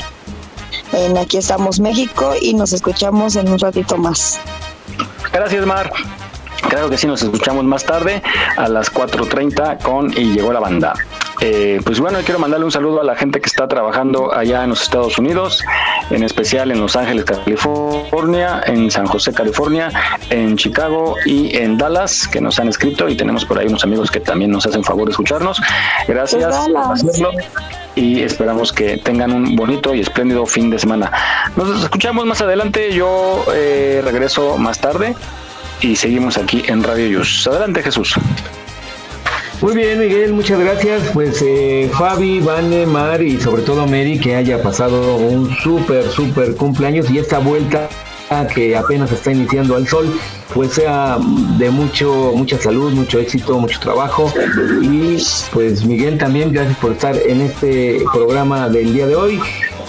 en Aquí estamos México y nos escuchamos en un ratito más. Gracias, Mar. Claro que sí, nos escuchamos más tarde a las 4.30 con Y llegó la banda. Eh, pues bueno, quiero mandarle un saludo a la gente que está trabajando allá en los Estados Unidos, en especial en Los Ángeles, California, en San José, California, en Chicago y en Dallas, que nos han escrito y tenemos por ahí unos amigos que también nos hacen favor de escucharnos. Gracias Pues por hacerlo y esperamos que tengan un bonito y espléndido fin de semana. Nos escuchamos más adelante, yo eh, regreso más tarde y seguimos aquí en Radio Yus. Adelante Jesús. Muy bien, Miguel, muchas gracias. Pues eh, Fabi, Vane, Mar y sobre todo Mary, que haya pasado un súper, súper cumpleaños y esta vuelta que apenas está iniciando al sol, pues sea de mucho, mucha salud, mucho éxito, mucho trabajo. Y pues Miguel también, gracias por estar en este programa del día de hoy.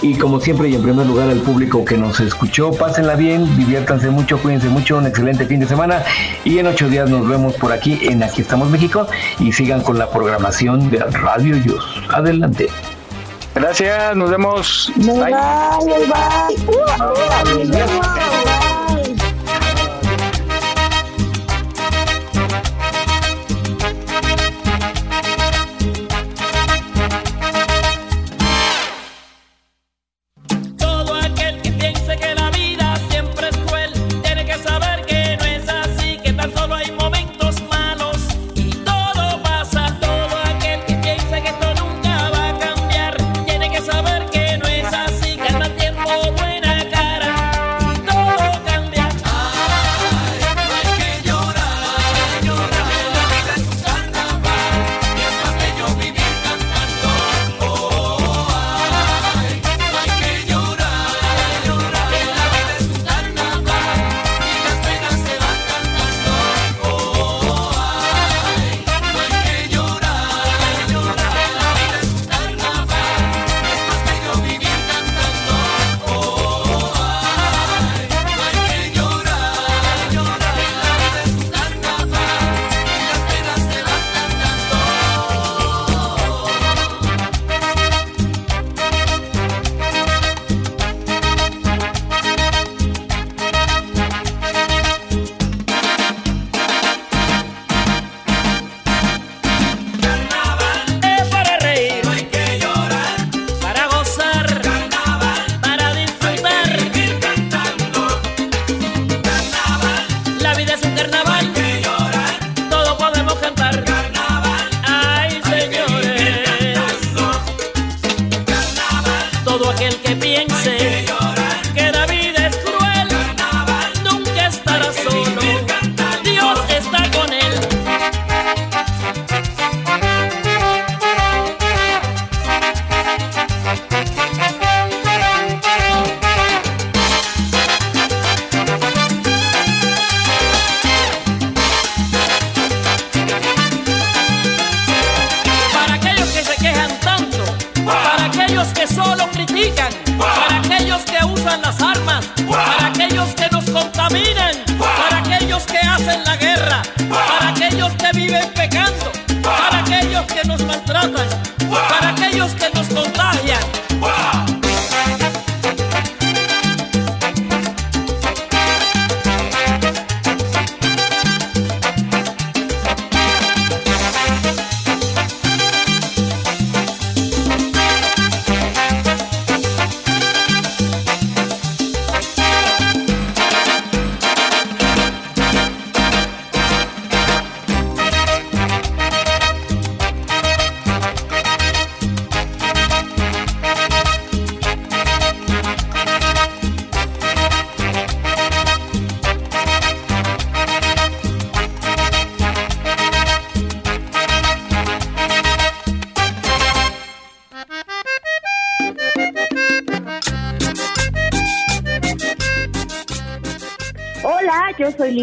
Y como siempre y en primer lugar al público que nos escuchó, pásenla bien, diviértanse mucho, cuídense mucho, un excelente fin de semana y en ocho días nos vemos por aquí en Aquí estamos México y sigan con la programación de Radio Yus. Adelante. Gracias, nos vemos. Bye, bye, bye. Todo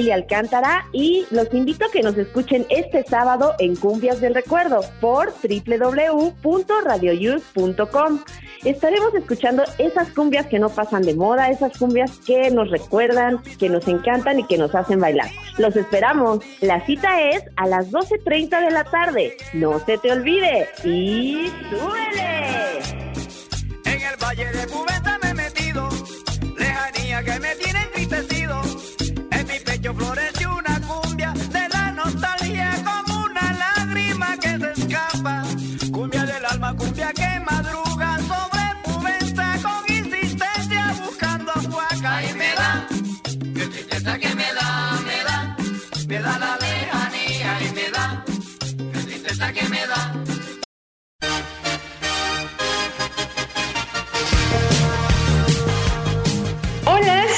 Lili Alcántara y los invito a que nos escuchen este sábado en Cumbias del Recuerdo por www.radioyus.com. Estaremos escuchando esas cumbias que no pasan de moda, esas cumbias que nos recuerdan, que nos encantan y que nos hacen bailar. Los esperamos. La cita es a las 12.30 de la tarde. No se te olvide. Y súbele. En el valle de Cubeta me he metido, lejanía que me tiene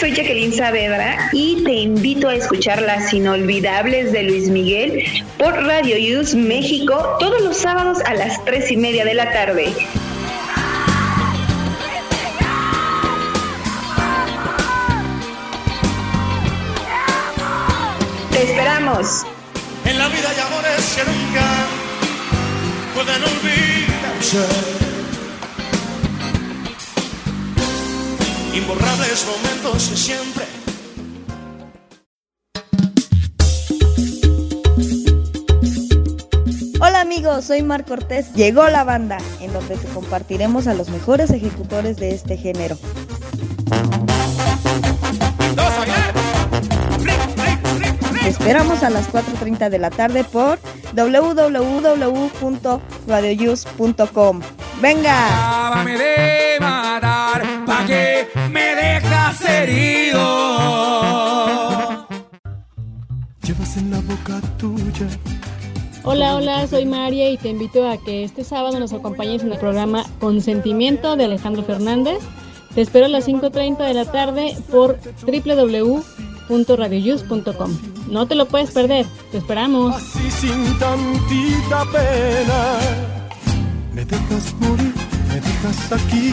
soy Jacqueline Saavedra y te invito a escuchar las inolvidables de Luis Miguel por Radio Use México todos los sábados a las tres y media de la tarde. Te esperamos. En la vida hay amores que nunca pueden olvidarse. Imborrables momentos que siempre. Hola amigos, soy Mar Cortés. Llegó la banda, en donde te compartiremos a los mejores ejecutores de este género. Te esperamos a las 4.30 de la tarde por www.radioyus.com. ¡Venga! Me dejas herido. Llevas en la boca tuya. Hola, hola, soy María y te invito a que este sábado nos acompañes en el programa Consentimiento de Alejandro Fernández. Te espero a las 5.30 de la tarde por www.radioyus.com. No te lo puedes perder, te esperamos. Así sin tantita pena. Me dejas morir, me dejas aquí